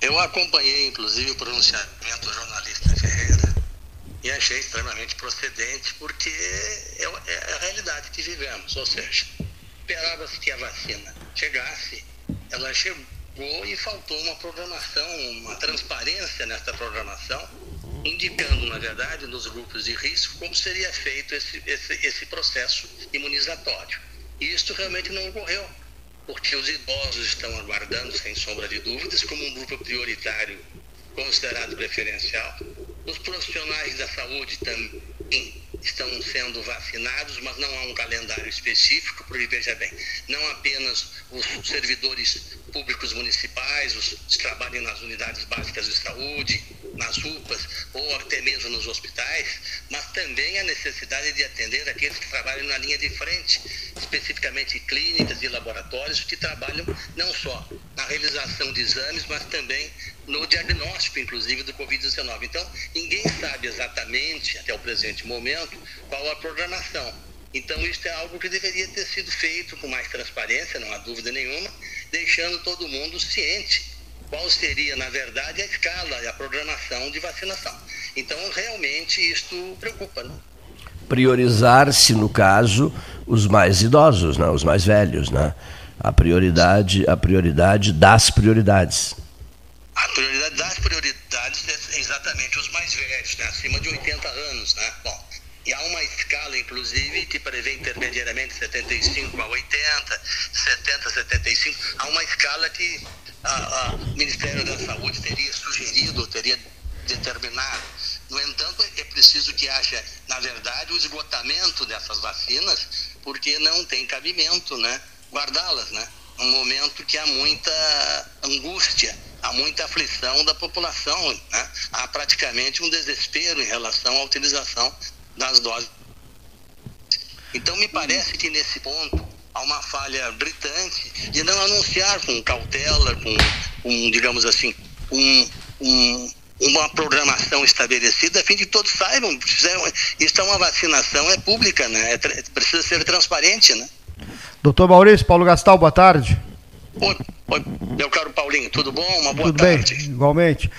Eu acompanhei, inclusive, o pronunciamento do jornalista Ferreira e achei extremamente procedente, porque é, é a realidade que vivemos. Ou seja, esperava-se que a vacina chegasse, ela chegou e faltou uma programação, uma transparência nessa programação indicando, na verdade, nos grupos de risco como seria feito esse, esse, esse processo imunizatório. E isto realmente não ocorreu, porque os idosos estão aguardando, sem sombra de dúvidas, como um grupo prioritário considerado preferencial. Os profissionais da saúde também estão sendo vacinados, mas não há um calendário específico, porque veja bem, não apenas os servidores públicos municipais, os que trabalham nas unidades básicas de saúde, nas UPAs ou até mesmo nos hospitais, mas também a necessidade de atender aqueles que trabalham na linha de frente, especificamente clínicas e laboratórios que trabalham não só na realização de exames, mas também no diagnóstico, inclusive, do Covid-19. Então, ninguém sabe exatamente, até o presente momento, qual a programação. Então, isso é algo que deveria ter sido feito com mais transparência, não há dúvida nenhuma, deixando todo mundo ciente qual seria, na verdade, a escala e a programação de vacinação. Então, realmente, isto preocupa. Né? Priorizar-se, no caso, os mais idosos, né? os mais velhos, né? A prioridade, a prioridade das prioridades. A prioridade das prioridades é exatamente os mais velhos, né? acima de 80 anos. Né? Bom, E há uma escala, inclusive, que prevê intermediariamente 75 a 80, 70 a 75. Há uma escala que o Ministério da Saúde teria sugerido, teria determinado. No entanto, é preciso que haja, na verdade, o esgotamento dessas vacinas, porque não tem cabimento, né? Guardá-las, né? Um momento que há muita angústia, há muita aflição da população, né? Há praticamente um desespero em relação à utilização das doses. Então, me parece que nesse ponto há uma falha gritante de não anunciar com cautela, com, com digamos assim, um, um uma programação estabelecida a fim de que todos saibam. Isso é uma vacinação, é pública, né? É, precisa ser transparente, né? Doutor Maurício, Paulo Gastal, boa tarde. Oi, oi, meu caro Paulinho, tudo bom? Uma boa tudo tarde. Bem, igualmente.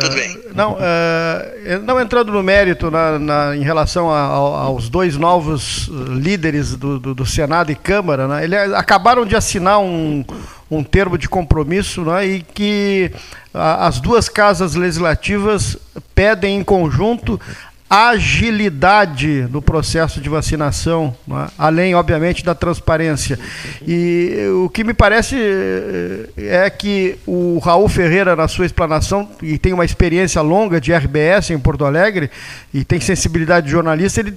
Tudo bem. Uh, não, uh, não entrando no mérito na, na, em relação a, a, aos dois novos líderes do, do, do, Senado e Câmara, né, eles acabaram de assinar um, um termo de compromisso né, e que a, as duas casas legislativas pedem em conjunto agilidade no processo de vacinação, é? além, obviamente, da transparência. E o que me parece eh, é que o Raul Ferreira, na sua explanação, e tem uma experiência longa de RBS em Porto Alegre, e tem sensibilidade de jornalista, ele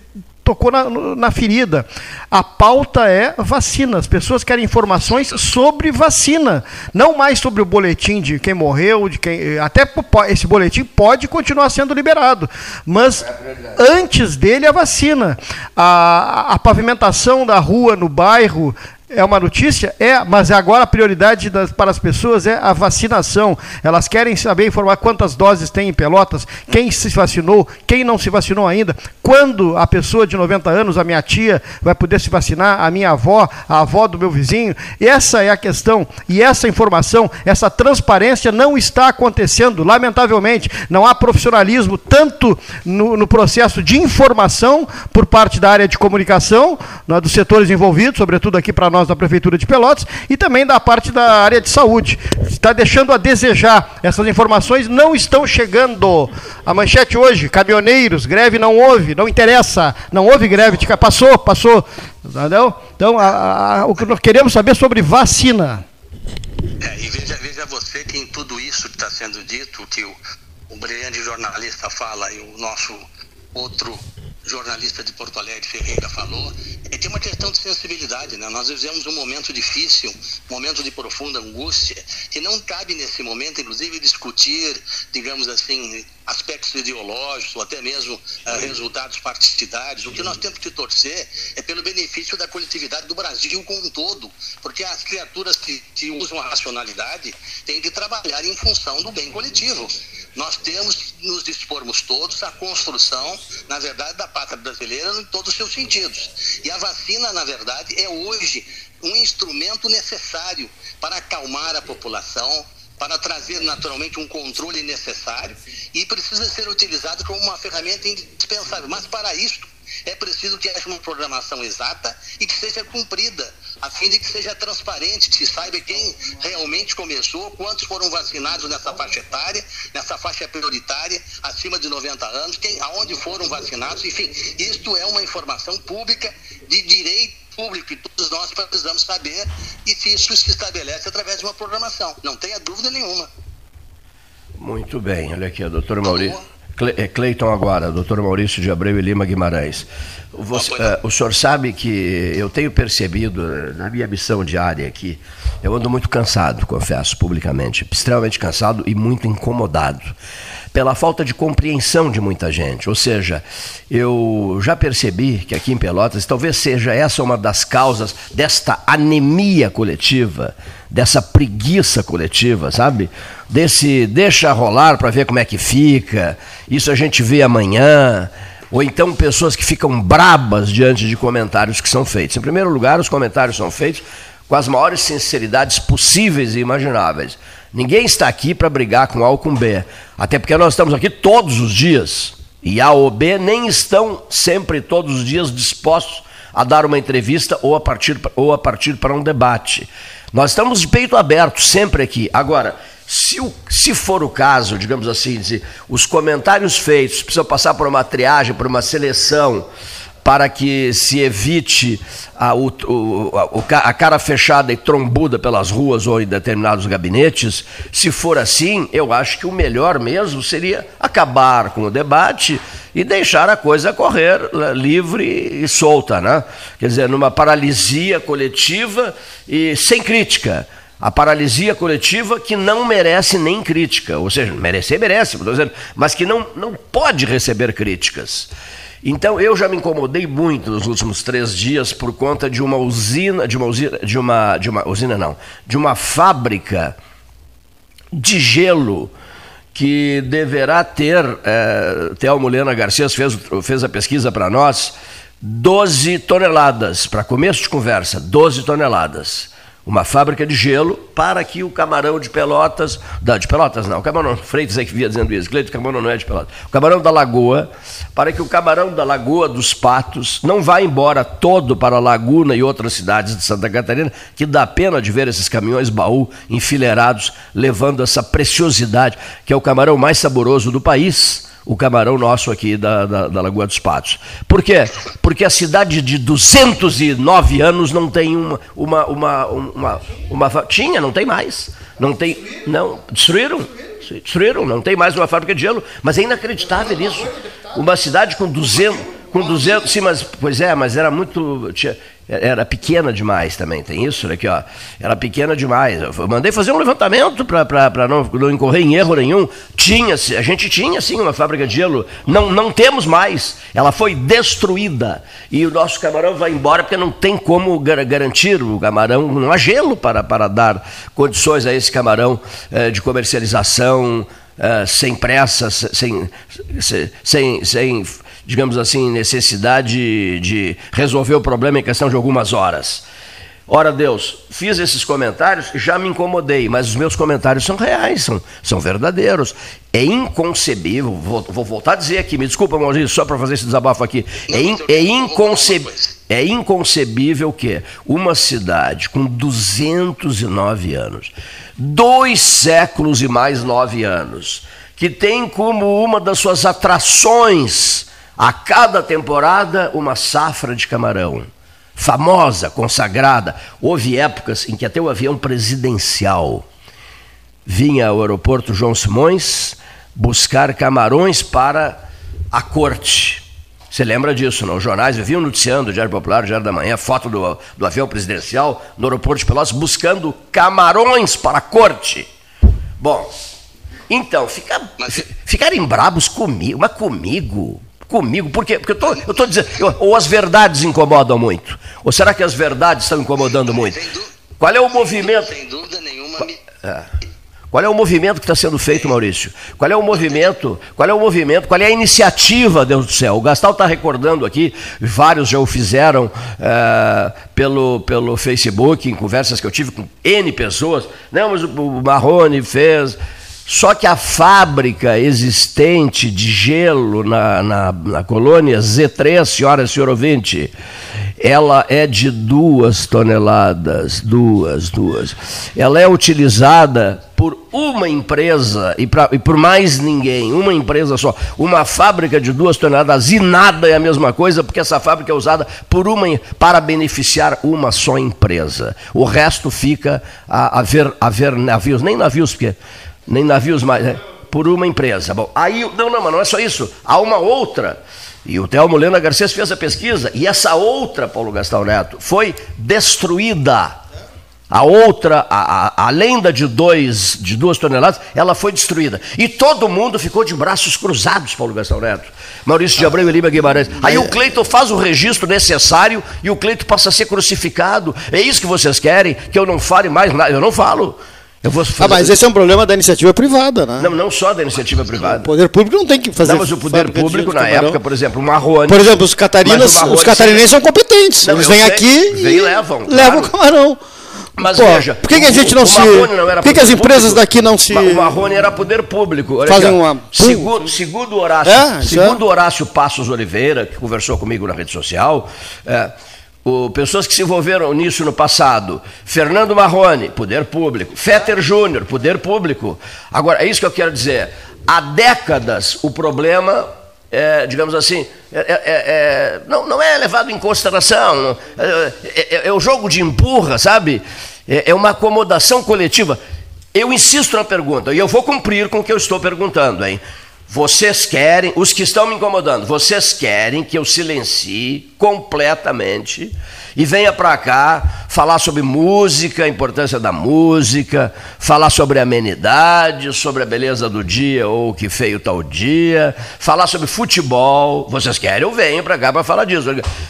tocou na, na ferida. A pauta é vacina. As pessoas querem informações sobre vacina, não mais sobre o boletim de quem morreu, de quem. Até esse boletim pode continuar sendo liberado, mas é antes dele a vacina. A, a pavimentação da rua no bairro é uma notícia? É, mas agora a prioridade das, para as pessoas é a vacinação. Elas querem saber informar quantas doses tem em Pelotas, quem se vacinou, quem não se vacinou ainda, quando a pessoa de 90 anos, a minha tia, vai poder se vacinar, a minha avó, a avó do meu vizinho. Essa é a questão. E essa informação, essa transparência não está acontecendo, lamentavelmente. Não há profissionalismo tanto no, no processo de informação por parte da área de comunicação, né, dos setores envolvidos, sobretudo aqui para nós nós da Prefeitura de Pelotas e também da parte da área de saúde. Está deixando a desejar. Essas informações não estão chegando. A manchete hoje, caminhoneiros, greve não houve, não interessa, não houve greve, passou, passou. Entendeu? Então, a, a, o que nós queremos saber sobre vacina. É, e veja, veja você que em tudo isso que está sendo dito, que o, o brilhante jornalista fala e o nosso outro jornalista de Porto Alegre, Ferreira, falou, é é uma questão de sensibilidade. Né? Nós vivemos um momento difícil, um momento de profunda angústia, que não cabe nesse momento, inclusive, discutir, digamos assim, aspectos ideológicos ou até mesmo uh, resultados partidários. O que nós temos que torcer é pelo benefício da coletividade do Brasil como um todo, porque as criaturas que, que usam a racionalidade têm que trabalhar em função do bem coletivo. Nós temos que nos dispormos todos à construção, na verdade, da pátria brasileira em todos os seus sentidos. E a vacina, na verdade, é hoje um instrumento necessário para acalmar a população, para trazer naturalmente um controle necessário e precisa ser utilizado como uma ferramenta indispensável. Mas para isso é preciso que haja uma programação exata e que seja cumprida, a fim de que seja transparente, que se saiba quem realmente começou, quantos foram vacinados nessa faixa etária, nessa faixa prioritária, acima de 90 anos, quem, aonde foram vacinados, enfim, isto é uma informação pública de direito público e todos nós precisamos saber e se isso se estabelece através de uma programação. Não tenha dúvida nenhuma. Muito bem, olha aqui, doutor Maurício. É, Cleiton agora, doutor Maurício de Abreu e Lima Guimarães. Você, uh, o senhor sabe que eu tenho percebido eh, na minha missão diária aqui, eu ando muito cansado, confesso publicamente, extremamente cansado e muito incomodado pela falta de compreensão de muita gente. Ou seja, eu já percebi que aqui em Pelotas, talvez seja essa uma das causas desta anemia coletiva, dessa preguiça coletiva, sabe? Desse deixa rolar para ver como é que fica, isso a gente vê amanhã. Ou então pessoas que ficam brabas diante de comentários que são feitos. Em primeiro lugar, os comentários são feitos com as maiores sinceridades possíveis e imagináveis. Ninguém está aqui para brigar com A ou com B. Até porque nós estamos aqui todos os dias. E A ou B nem estão sempre todos os dias dispostos a dar uma entrevista ou a partir, ou a partir para um debate. Nós estamos de peito aberto sempre aqui. Agora, Se, o, se for o caso, digamos assim, os comentários feitos precisam passar por uma triagem, por uma seleção, para que se evite a, o, a, cara fechada e trombuda pelas ruas ou em determinados gabinetes, se for assim, eu acho que o melhor mesmo seria acabar com o debate e deixar a coisa correr né, livre e solta, né? Quer dizer, numa paralisia coletiva e sem crítica. A paralisia coletiva que não merece nem crítica, ou seja, merecer, merece, mas que não, não pode receber críticas. Então eu já me incomodei muito nos últimos três dias por conta de uma usina, de uma usina, de uma, de uma usina não, de uma fábrica de gelo que deverá ter, é, Thelmo Lena Garcia fez, fez a pesquisa para nós, 12 toneladas, para começo de conversa, 12 toneladas uma fábrica de gelo para que o camarão de Pelotas, da, de Pelotas não, o camarão Freitas é que via dizendo isso, Cleito Camarão não é de Pelotas, o camarão da Lagoa, para que o camarão da Lagoa dos Patos não vá embora todo para a Laguna e outras cidades de Santa Catarina, que dá pena de ver esses caminhões baú enfileirados levando essa preciosidade, que é o camarão mais saboroso do país, o camarão nosso aqui da, da, da, Lagoa dos Patos. Por quê? Porque a cidade de 209 anos não tem uma, uma, uma, uma, uma tinha, não tem mais. Não tem, não, destruíram, destruíram, não tem mais uma fábrica de gelo, mas é inacreditável isso. Uma cidade com 200, com 200, sim, mas pois é, mas era muito tinha, era pequena demais também, tem isso né, aqui, ó. Era pequena demais. Eu mandei fazer um levantamento para não, não incorrer em erro nenhum. Tinha, a gente tinha sim uma fábrica de gelo, não, não temos mais. Ela foi destruída. E o nosso camarão vai embora porque não tem como garantir o camarão, não há gelo para, para dar condições a esse camarão eh, de comercialização eh, sem pressa, sem, sem, sem digamos assim, necessidade de resolver o problema em questão de algumas horas. Ora Deus, fiz esses comentários, já me incomodei, mas os meus comentários são reais, são, são verdadeiros. É inconcebível, vou, vou voltar a dizer aqui, me desculpa, Maurício, só para fazer esse desabafo aqui. É, in, é, inconcebível, é inconcebível que uma cidade com 209 anos, dois séculos e mais nove anos, que tem como uma das suas atrações a cada temporada, uma safra de camarão. Famosa, consagrada. Houve épocas em que até o avião presidencial vinha ao aeroporto João Simões buscar camarões para a corte. Você lembra disso, não? Os jornais viviam noticiando, Diário Popular, Diário da Manhã, foto do, do avião presidencial no aeroporto de Pelotas buscando camarões para a corte. Bom, então, fica, ficarem brabos comigo, mas comigo, comigo, porque, porque eu tô, eu tô dizendo, eu, ou as verdades incomodam muito, ou será que as verdades estão incomodando muito? Qual é o movimento? Sem dúvida nenhuma. É. Qual é o movimento que está sendo feito, Maurício? Qual é o movimento? Qual é o movimento? Qual é a iniciativa, Deus do céu? O Gastal está recordando aqui, vários já o fizeram é, pelo, pelo Facebook, em conversas que eu tive com N pessoas. Não, mas o Marrone fez. Só que a fábrica existente de gelo na, na, na colônia Z3, senhora e senhor ouvinte, ela é de duas toneladas, duas, duas. Ela é utilizada por uma empresa e, pra, e por mais ninguém, uma empresa só. Uma fábrica de duas toneladas e nada é a mesma coisa, porque essa fábrica é usada por uma, para beneficiar uma só empresa. O resto fica a, a, ver, a ver navios, nem navios, porque nem navios mais, né? por uma empresa. Bom, aí, não, não, mas não é só isso. Há uma outra, e o Thelmo Lena Garcês fez a pesquisa, e essa outra, Paulo Gastão Neto, foi destruída. A outra, a, a, a lenda de, dois, de duas toneladas, ela foi destruída. E todo mundo ficou de braços cruzados, Paulo Gastão Neto. Maurício de Abreu e Lima Guimarães. Aí o Cleito faz o registro necessário e o Cleito passa a ser crucificado. É isso que vocês querem? Que eu não fale mais nada? Eu não falo. Eu vou fazer... Ah, mas esse é um problema da iniciativa privada, né? Não, não só da iniciativa privada. O poder público não tem que fazer. Não, mas o poder público, na época, por exemplo, o Marrone. Por exemplo, os catarinas, os catarinenses são competentes. Não, Eles vêm aqui vem e levam. Levam o camarão. Mas Pô, veja, por que, que a gente não se. Não por que, que as empresas público? daqui não se. O Marrone era poder público. Olha Fazem aqui, uma. Segundo, segundo Horácio, é, segundo é. Horácio Passos Oliveira, que conversou comigo na rede social, é, o, pessoas que se envolveram nisso no passado. Fernando Marrone, poder público. Fetter Júnior, poder público. Agora, é isso que eu quero dizer. Há décadas o problema, é, digamos assim, é, é, é não, não é levado em consideração. É, é, é o jogo de empurra, sabe? É, uma acomodação coletiva. Eu insisto na pergunta, e eu vou cumprir com o que eu estou perguntando, hein? Vocês querem, os que estão me incomodando, vocês querem que eu silencie completamente e venha para cá falar sobre música, a importância da música, falar sobre amenidade, sobre a beleza do dia ou que feio tal dia, falar sobre futebol. Vocês querem, eu venho para cá para falar disso.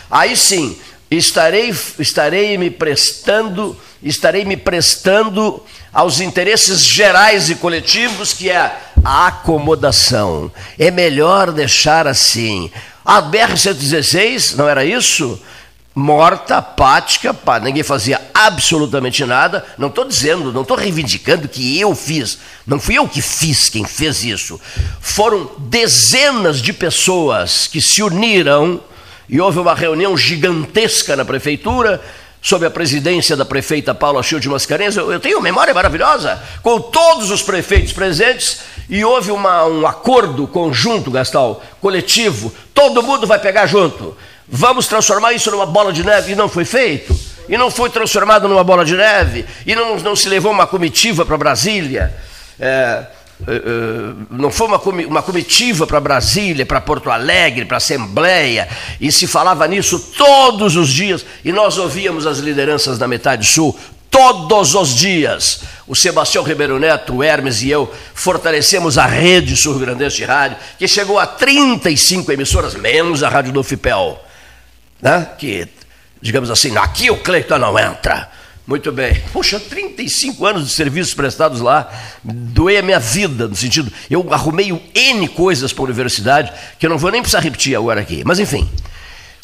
Aí sim, estarei, estarei me prestando, estarei me prestando aos interesses gerais e coletivos, que é a acomodação. É melhor deixar assim. A BR-116, não era isso? Morta, apática, pá, ninguém fazia absolutamente nada. Não estou dizendo, não estou reivindicando que eu fiz. Não fui eu que fiz quem fez isso. Foram dezenas de pessoas que se uniram e houve uma reunião gigantesca na prefeitura sob a presidência da prefeita Paula Childe Mascarenhas, eu, eu tenho memória maravilhosa, com todos os prefeitos presentes, e houve uma, um acordo conjunto, Gastal, coletivo, todo mundo vai pegar junto. Vamos transformar isso numa bola de neve, e não foi feito. E não foi transformado numa bola de neve, e não, não se levou uma comitiva para Brasília. É, não foi uma, comitiva para Brasília, para Porto Alegre, para Assembleia, e se falava nisso todos os dias, e nós ouvíamos as lideranças da metade sul todos os dias. O Sebastião Ribeiro Neto, o Hermes e eu fortalecemos a rede sul-grandense de rádio, que chegou a 35 emissoras, menos a rádio do FIPEL, né? que, digamos assim, aqui o Cleiton não entra. Muito bem. Poxa, 35 anos de serviços prestados lá, doei a minha vida, no sentido, eu arrumei N coisas para a universidade, que eu não vou nem precisar repetir agora aqui. Mas enfim,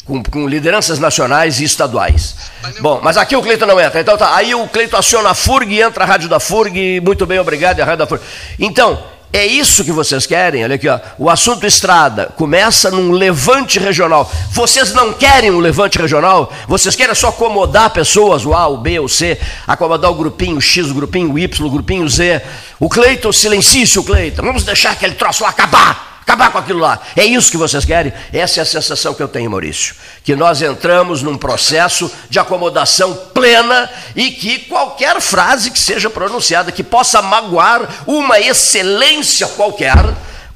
com, com lideranças nacionais e estaduais. Bom, mas aqui o Cleiton não entra. Então tá, aí o Cleiton aciona a FURG, entra a rádio da FURG, muito bem, obrigado, a rádio da FURG. Então, é isso que vocês querem? Olha aqui, ó. o assunto estrada começa num levante regional. Vocês não querem um levante regional? Vocês querem só acomodar pessoas, o A, o B, o C, acomodar o grupinho X, o grupinho Y, o grupinho Z. O Cleiton, silencie-se o Cleiton. Vamos deixar aquele troço acabar acabar com aquilo lá. É isso que vocês querem? Essa é a sensação que eu tenho, Maurício. Que nós entramos num processo de acomodação plena e que qualquer frase que seja pronunciada, que possa magoar uma excelência qualquer,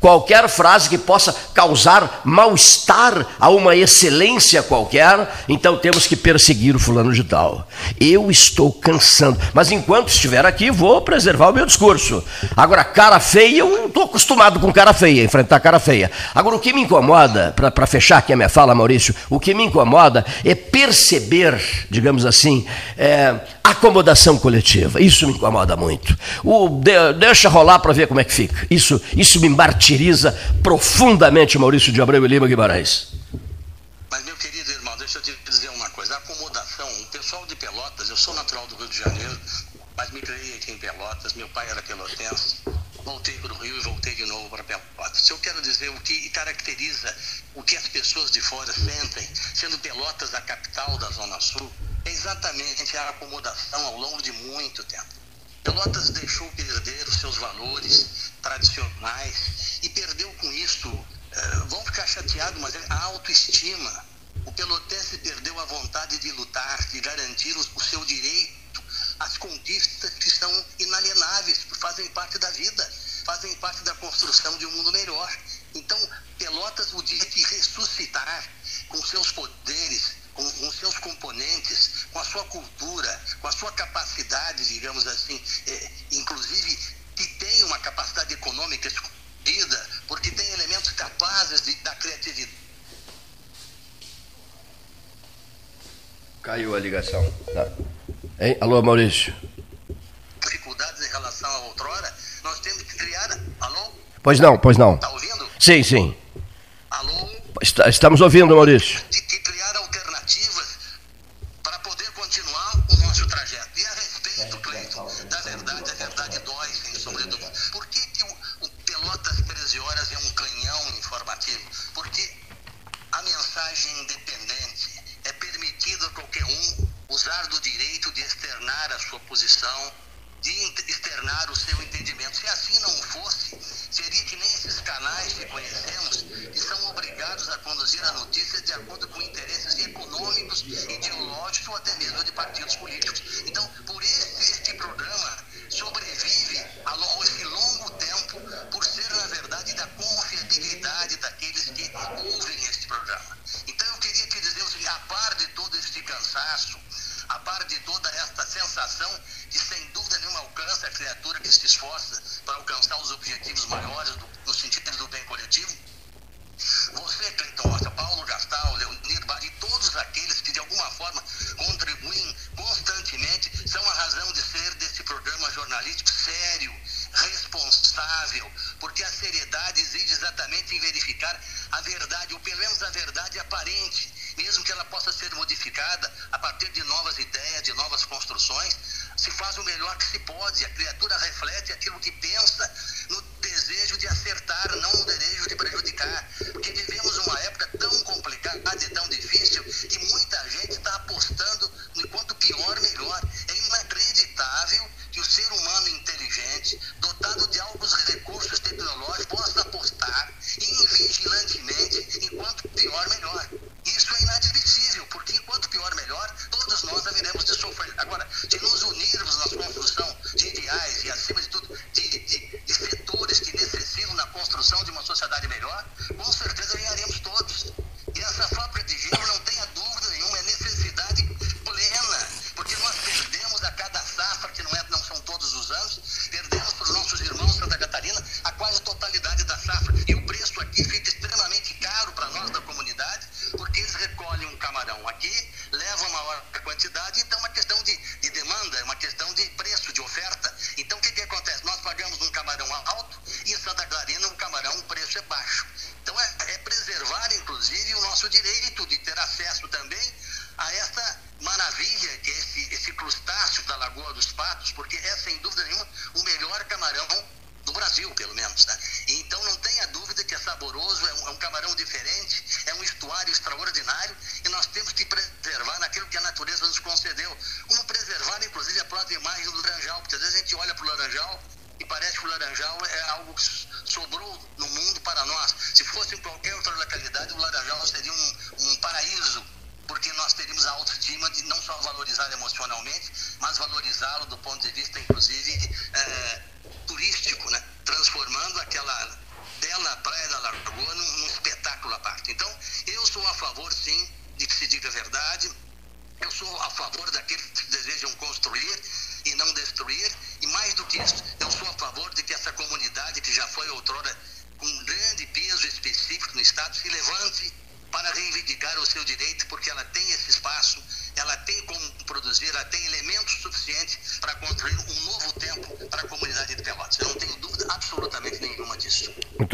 qualquer frase que possa causar mal-estar a uma excelência qualquer, então temos que perseguir o fulano de tal. Eu estou cansando, mas enquanto estiver aqui, vou preservar o meu discurso. Agora, cara feia, eu não estou acostumado com cara feia, enfrentar cara feia. Agora, o que me incomoda, para fechar aqui a minha fala, Maurício, o que me incomoda é perceber, digamos assim, é, acomodação coletiva. Isso me incomoda muito. O, de, deixa rolar para ver como é que fica. Isso, isso me martiriza profundamente, Maurício de Abreu e Lima Guimarães. Mas, meu querido irmão, deixa eu te dizer uma coisa. A acomodação, o pessoal de Pelotas, eu sou natural do Rio de Janeiro, mas me criei aqui em Pelotas, meu pai era pelotense, voltei para o Rio e voltei de novo para Pelotas. Eu quero dizer o que caracteriza o que as pessoas de fora sentem, sendo Pelotas a capital da Zona Sul, é exatamente a acomodação ao longo de muito tempo. Pelotas deixou perder os seus valores tradicionais e perdeu com isso, uh, vão ficar chateados, mas é a autoestima. O pelotense perdeu a vontade de lutar, de garantir o seu direito às conquistas que são inalienáveis, fazem parte da vida, fazem parte da construção de um mundo melhor. Então, Pelotas, o dia que ressuscitar com seus poderes, com, com seus componentes, com a sua cultura, com a sua capacidade, digamos assim, é, inclusive que tem uma capacidade econômica escondida, porque tem elementos capazes de, da criatividade. Caiu a ligação. Tá. Hein? Alô, Maurício. Dificuldades em relação a outrora, nós temos que criar. Alô? Pois não, pois não. Está ouvindo? Sim, sim. Alô? Estamos ouvindo, Maurício.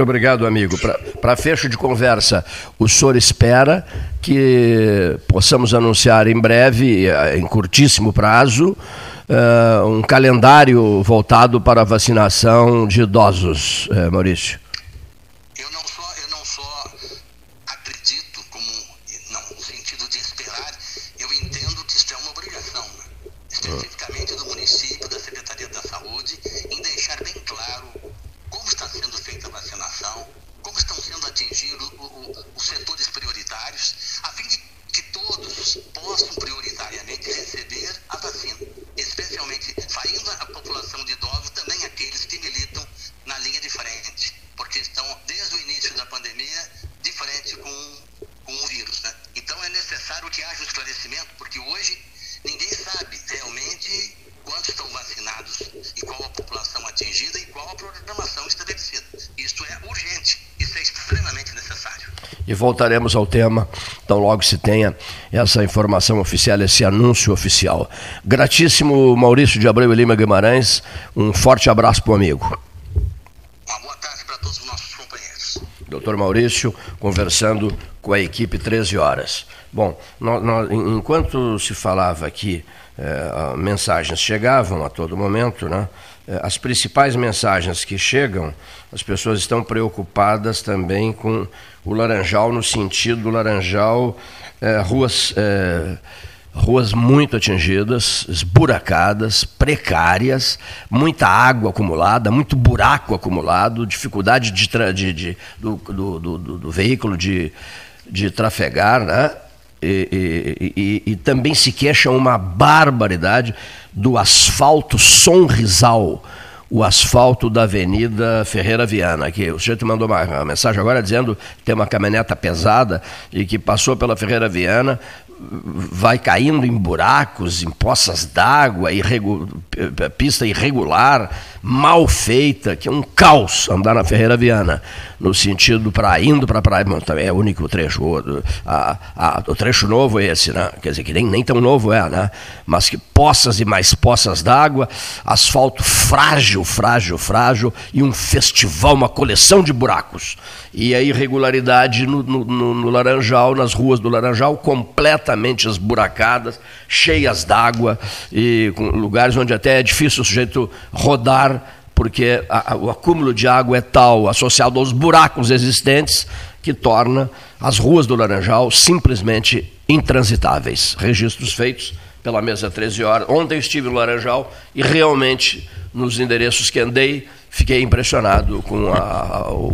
obrigado, amigo. Para fecho de conversa, o senhor espera que possamos anunciar em breve, eh, em curtíssimo prazo, uh, um calendário voltado para a vacinação de idosos, uh, Maurício? voltaremos ao tema, então logo se tenha essa informação oficial, esse anúncio oficial. Gratíssimo Maurício de Abreu e Lima Guimarães, um forte abraço para o amigo. Uma boa tarde para todos os nossos companheiros. Doutor Maurício, conversando com a equipe 13 horas. Bom, nós, nós, enquanto se falava aqui é, mensagens chegavam a todo momento, né? É, as principais mensagens que chegam, as pessoas estão preocupadas também com o Laranjal no sentido do Laranjal, é, ruas ruas muito atingidas, esburacadas, precárias, muita água acumulada, muito buraco acumulado, dificuldade de, de, de do, do, do, do veículo de, de trafegar, né? e, e, e, também se queixam uma barbaridade do asfalto sonrisal o asfalto da Avenida Ferreira Viana. Aqui, o te mandou uma, uma mensagem agora dizendo que tem uma caminhoneta pesada e que passou pela Ferreira Viana, vai caindo em buracos, em poças d'água, irregu pista irregular, mal feita, que é um caos andar na Ferreira Viana, no sentido para indo para a praia, também é o único trecho, o, a, a, o trecho novo é esse, né? quer dizer, que nem, nem tão novo é, né? mas que poças e mais poças d'água, asfalto frágil, frágil, frágil, e um festival, uma coleção de buracos. E a irregularidade no, no, no, Laranjal, nas ruas do Laranjal, completamente esburacadas, cheias d'água, e com lugares onde até é difícil o sujeito rodar, porque a, a, o acúmulo de água é tal, associado aos buracos existentes, que torna as ruas do Laranjal simplesmente intransitáveis. Registros feitos pela mesa 13 horas. Ontem estive no Laranjal e realmente, nos endereços que andei, fiquei impressionado com a, o,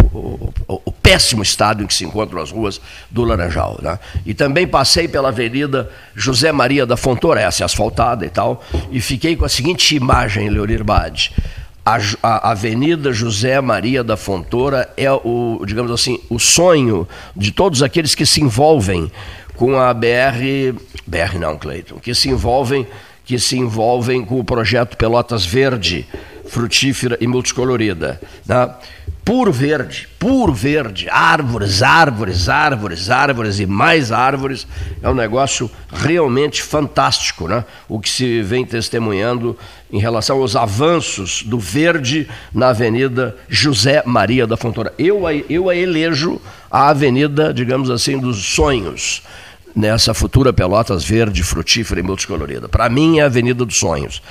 o, o, péssimo estado em que se encontram as ruas do Laranjal. Né? E também passei pela Avenida José Maria da Fontoura, essa asfaltada e tal, e fiquei com a seguinte imagem, Leonir Bade. A, a, Avenida José Maria da Fontoura é o, digamos assim, o sonho de todos aqueles que se envolvem com a BR, BR não, Cleiton, que se envolvem, que se envolvem com o projeto Pelotas Verde, frutífera e multicolorida. Né? Puro verde, puro verde, árvores, árvores, árvores, árvores e mais árvores. É um negócio realmente fantástico, né? o que se vem testemunhando em relação aos avanços do verde na Avenida José Maria da Fontoura. Eu eu a elejo a Avenida, digamos assim, dos sonhos nessa futura Pelotas verde, frutífera e multicolorida. Para mim é a Avenida dos Sonhos.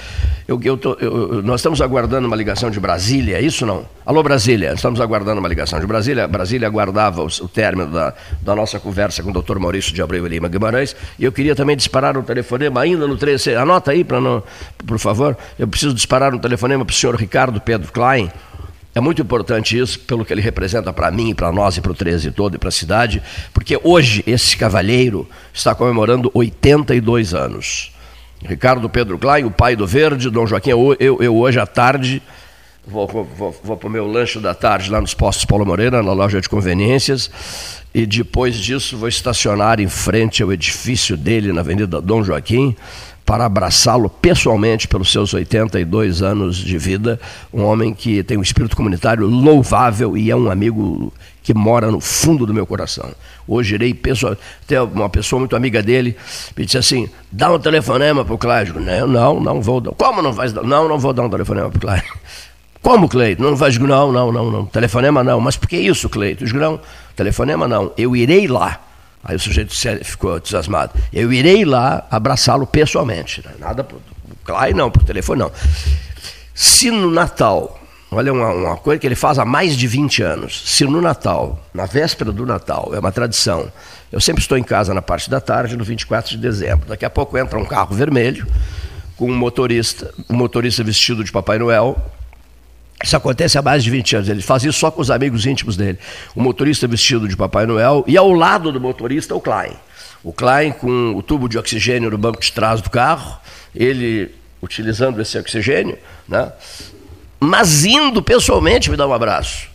Eu, eu tô, eu, nós estamos aguardando uma ligação de Brasília, é isso não? Alô Brasília, estamos aguardando uma ligação de Brasília. Brasília aguardava o, o término da, da, nossa conversa com o Dr. Maurício de Abreu e Lima Guimarães e eu queria também disparar um telefonema ainda no 13. Anota aí, não, por favor. Eu preciso disparar um telefonema para o senhor Ricardo Pedro Klein é muito importante isso, pelo que ele representa para mim, para nós e para o 13 todo e para a cidade, porque hoje esse cavalheiro está comemorando 82 anos. Ricardo Pedro Klein, o pai do Verde, Dom Joaquim, eu, eu, eu hoje à tarde vou, vou, vou para o meu lanche da tarde lá nos postos Paulo Moreira, na loja de conveniências, e depois disso vou estacionar em frente ao edifício dele na Avenida Dom Joaquim para abraçá-lo pessoalmente pelos seus 82 anos de vida, um homem que tem um espírito comunitário louvável e é um amigo que mora no fundo do meu coração. Hoje irei pessoal, até uma pessoa muito amiga dele me disse assim: dá um telefonema para o Cláudio. Não, não, não vou dar. Como não dar? Não, não vou dar um telefonema para o Cláudio. Como, Cleito? Não vai Não, não, não, não. Telefonema não. Mas por que isso, Cleito? Não, telefonema não. Eu irei lá Aí o sujeito ficou entusiasmado. Eu irei lá abraçá-lo pessoalmente. Né? Nada por claro, não, por telefone não. Se no Natal, olha uma, uma, coisa que ele faz há mais de 20 anos, se no Natal, na véspera do Natal, é uma tradição, eu sempre estou em casa na parte da tarde, no 24 de dezembro. Daqui a pouco entra um carro vermelho com um motorista, um motorista vestido de Papai Noel, isso acontece há mais de 20 anos. Ele faz isso só com os amigos íntimos dele. O motorista vestido de Papai Noel e ao lado do motorista o Klein. O Klein com o tubo de oxigênio no banco de trás do carro, ele utilizando esse oxigênio, né? mas indo pessoalmente me dar um abraço.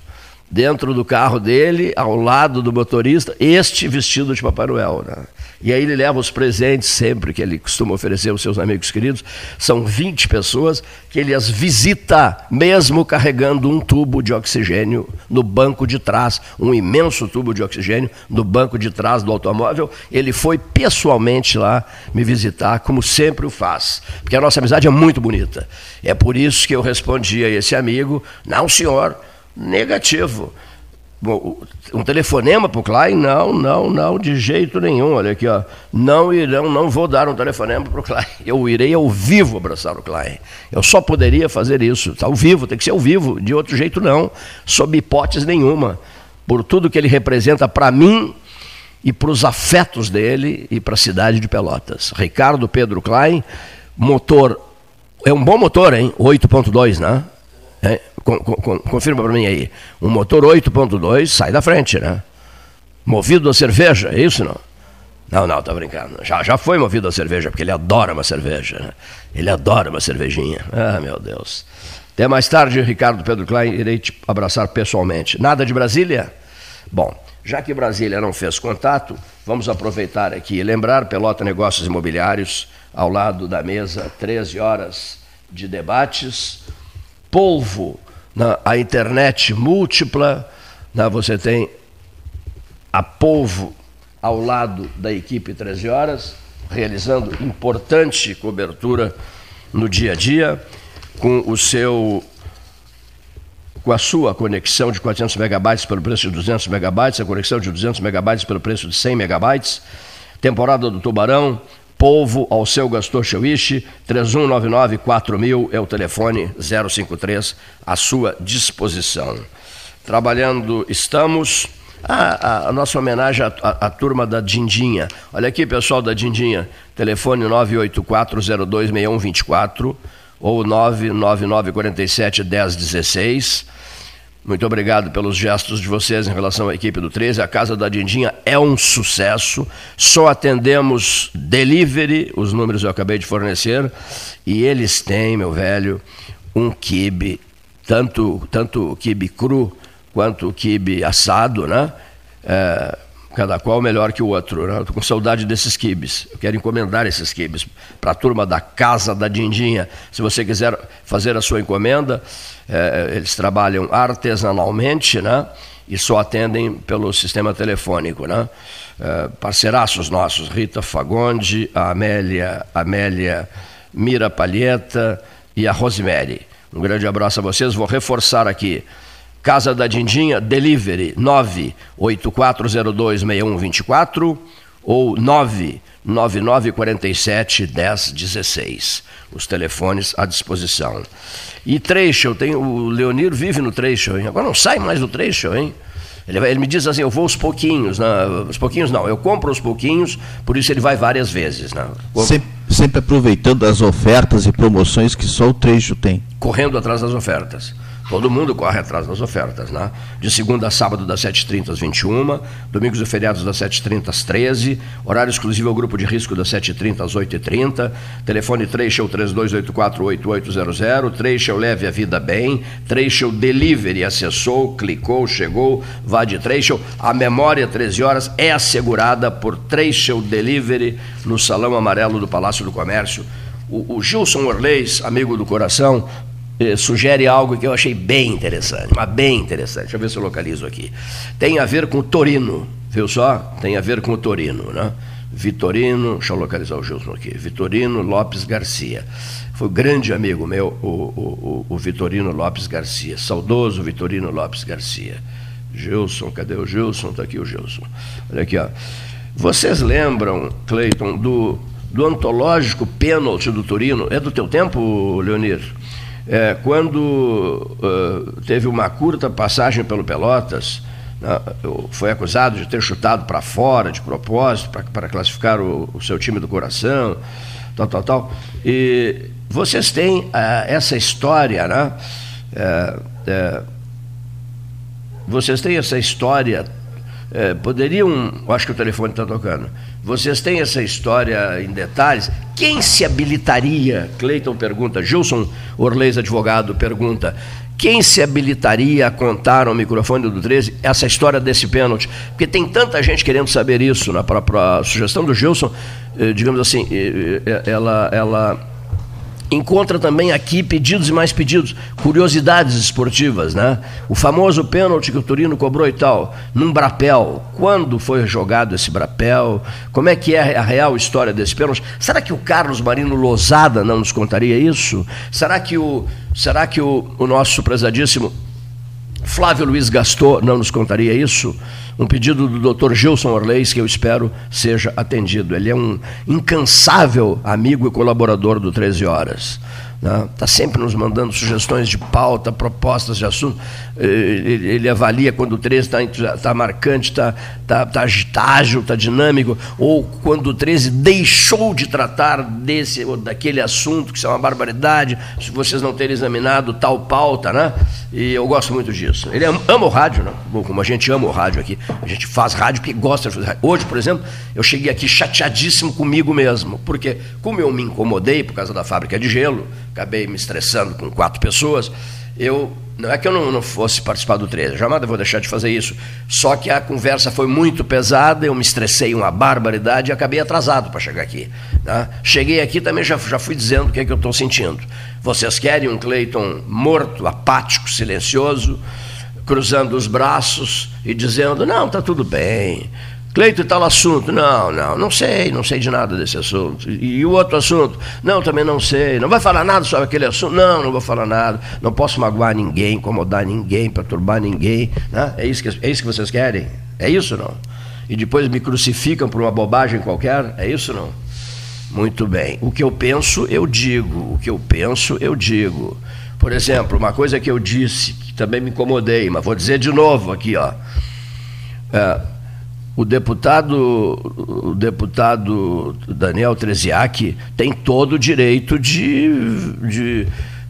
Dentro do carro dele, ao lado do motorista, este vestido de Papai Noel. Né? E aí ele leva os presentes sempre que ele costuma oferecer aos seus amigos queridos. São 20 pessoas que ele as visita, mesmo carregando um tubo de oxigênio no banco de trás, um imenso tubo de oxigênio no banco de trás do automóvel. Ele foi pessoalmente lá me visitar, como sempre o faz, porque a nossa amizade é muito bonita. É por isso que eu respondi a esse amigo: não, senhor, negativo um telefonema para o Klein? Não, não, não, de jeito nenhum. Olha aqui, ó. Não irão, não vou dar um telefonema para o Klein. Eu irei ao vivo abraçar o Klein. Eu só poderia fazer isso. Ao vivo, tem que ser ao vivo. De outro jeito, não. Sob hipótese nenhuma. Por tudo que ele representa para mim e para os afetos dele e para a cidade de Pelotas. Ricardo Pedro Klein, motor. É um bom motor, hein? 8.2, né? Confirma para mim aí. Um motor 8.2 sai da frente, né? Movido a cerveja, é isso não? Não, não, tá brincando. Já, já foi movido a cerveja, porque ele adora uma cerveja. Né? Ele adora uma cervejinha. Ah, meu Deus. Até mais tarde, Ricardo Pedro Klein, irei te abraçar pessoalmente. Nada de Brasília? Bom, Já que Brasília não fez contato, vamos aproveitar aqui e lembrar Pelota Negócios Imobiliários, ao lado da mesa, 13 horas de debates. Polvo, na, a internet múltipla, na, você tem a Polvo ao lado da equipe 13 horas, realizando importante cobertura no dia a dia, com o seu com a sua conexão de 400 megabytes pelo preço de 200 megabytes, a conexão de 200 megabytes pelo preço de 100 megabytes. Temporada do Tubarão, Polvo ao seu Gastor Cheuiche, 3199-4000 é o telefone 053 à sua disposição. Trabalhando estamos. Ah, a, a, nossa homenagem à, à, à, turma da Dindinha. Olha aqui, pessoal da Dindinha. Telefone 984026124 ou 999471016. Muito obrigado pelos gestos de vocês em relação à equipe do 13. A Casa da Dindinha é um sucesso. Só atendemos delivery, os números eu acabei de fornecer, e eles têm, meu velho, um kibe, tanto tanto kibe cru quanto kibe assado, né? É, cada qual melhor que o outro. Né? Estou com saudade desses quibes. Eu quero encomendar esses quibes para a turma da Casa da Dindinha. Se você quiser fazer a sua encomenda, é, eles trabalham artesanalmente, né? E só atendem pelo sistema telefônico, né? É, parceiraços nossos, Rita Fagonde, a Amélia, Amélia Mira Palheta e a Rosemary. Um grande abraço a vocês. Vou reforçar aqui. Casa da Dindinha, delivery 984026124 ou 99947 1016. Os telefones à disposição. E trecho, tem, o Leonir vive no trecho, hein? agora não sai mais do trecho, hein? Ele, ele, me diz assim, eu vou aos pouquinhos, né? os pouquinhos não, eu compro os pouquinhos, por isso ele vai várias vezes. Né? Sempre, sempre aproveitando as ofertas e promoções que só o trecho tem. Correndo atrás das ofertas. Todo mundo corre atrás das ofertas, né? De segunda a sábado, das 7h30 às 21 domingos e feriados, das 7h30 às 13 horário exclusivo ao grupo de risco, das 7h30 às 8h30, telefone 3 show 32848800, 3 show leve a vida bem, 3 show delivery, acessou, clicou, chegou, vá de 3 show. A memória 13 horas é assegurada por 3 show delivery no Salão Amarelo do Palácio do Comércio. O, o Gilson Orleis, amigo do coração, sugere algo que eu achei bem interessante, mas bem interessante. Deixa eu ver se eu localizo aqui. Tem a ver com o Torino, viu só? Tem a ver com o Torino, né? Vitorino, deixa eu localizar o Gilson aqui. Vitorino Lopes Garcia. Foi um grande amigo meu, o, o, o Vitorino Lopes Garcia. Saudoso Vitorino Lopes Garcia. Gilson, cadê o Gilson? Está aqui o Gilson. Olha aqui, ó. Vocês lembram, Cleiton, do, do antológico pênalti do Torino? É do teu tempo, Leonir? É, quando uh, teve uma curta passagem pelo Pelotas, uh, foi acusado de ter chutado para fora de propósito, para classificar o, o, seu time do coração, tal, tal, tal. E vocês têm uh, essa história, né? Vocês têm essa história. Poderiam. Acho que o telefone está tocando. Vocês têm essa história em detalhes. Quem se habilitaria? Cleiton pergunta. Gilson Orleis, advogado, pergunta. Quem se habilitaria a contar ao microfone do 13 essa história desse pênalti? Porque tem tanta gente querendo saber isso. Na própria sugestão do Gilson, eh, digamos assim, eh, eh, ela, ela encontra também aqui pedidos e mais pedidos, curiosidades esportivas, né? O famoso pênalti que o Turino cobrou e tal, num brapel. Quando foi jogado esse brapel? Como é que é a real história desse pênalti? Será que o Carlos Marino Lozada não nos contaria isso? Será que o, será que o, o nosso prezadíssimo Flávio Luiz Gastou não nos contaria isso? Um pedido do Dr. Gilson Orleis que eu espero seja atendido. Ele é um incansável amigo e colaborador do 13 Horas. Está né? Sempre nos mandando sugestões de pauta, propostas de assunto. Ele, ele avalia quando o 13 está tá marcante, está tá, tá, tá ágil, está dinâmico, ou quando o 13 deixou de tratar desse ou daquele assunto, que isso é uma barbaridade, se vocês não terem examinado tal pauta, né? E eu gosto muito disso. Ele ama, ama o rádio, né? como a gente ama o rádio aqui. A gente faz rádio porque gosta de fazer rádio. Hoje, por exemplo, eu cheguei aqui chateadíssimo comigo mesmo, porque como eu me incomodei por causa da fábrica de gelo, acabei me estressando com quatro pessoas, eu Não é que eu não, não fosse participar do 13, jamais vou deixar de fazer isso. Só que a conversa foi muito pesada, eu me estressei uma barbaridade e acabei atrasado para chegar aqui. Né? Cheguei aqui também já, já fui dizendo o que é que eu estou sentindo. Vocês querem um Cleiton morto, apático, silencioso, cruzando os braços e dizendo: não, está tudo bem, Cleito, tal assunto? Não, não, não sei, não sei de nada desse assunto. E, e, o outro assunto? Não, também não sei. Não vai falar nada sobre aquele assunto? Não, não vou falar nada. Não posso magoar ninguém, incomodar ninguém, perturbar ninguém. Né? É, isso que, é isso que vocês querem? É isso não? E depois me crucificam por uma bobagem qualquer? É isso não? Muito bem. O que eu penso, eu digo. O que eu penso, eu digo. Por exemplo, uma coisa que eu disse, que também me incomodei, mas vou dizer de novo aqui, ó. É, o deputado, o deputado Daniel Treziak tem todo o direito de, de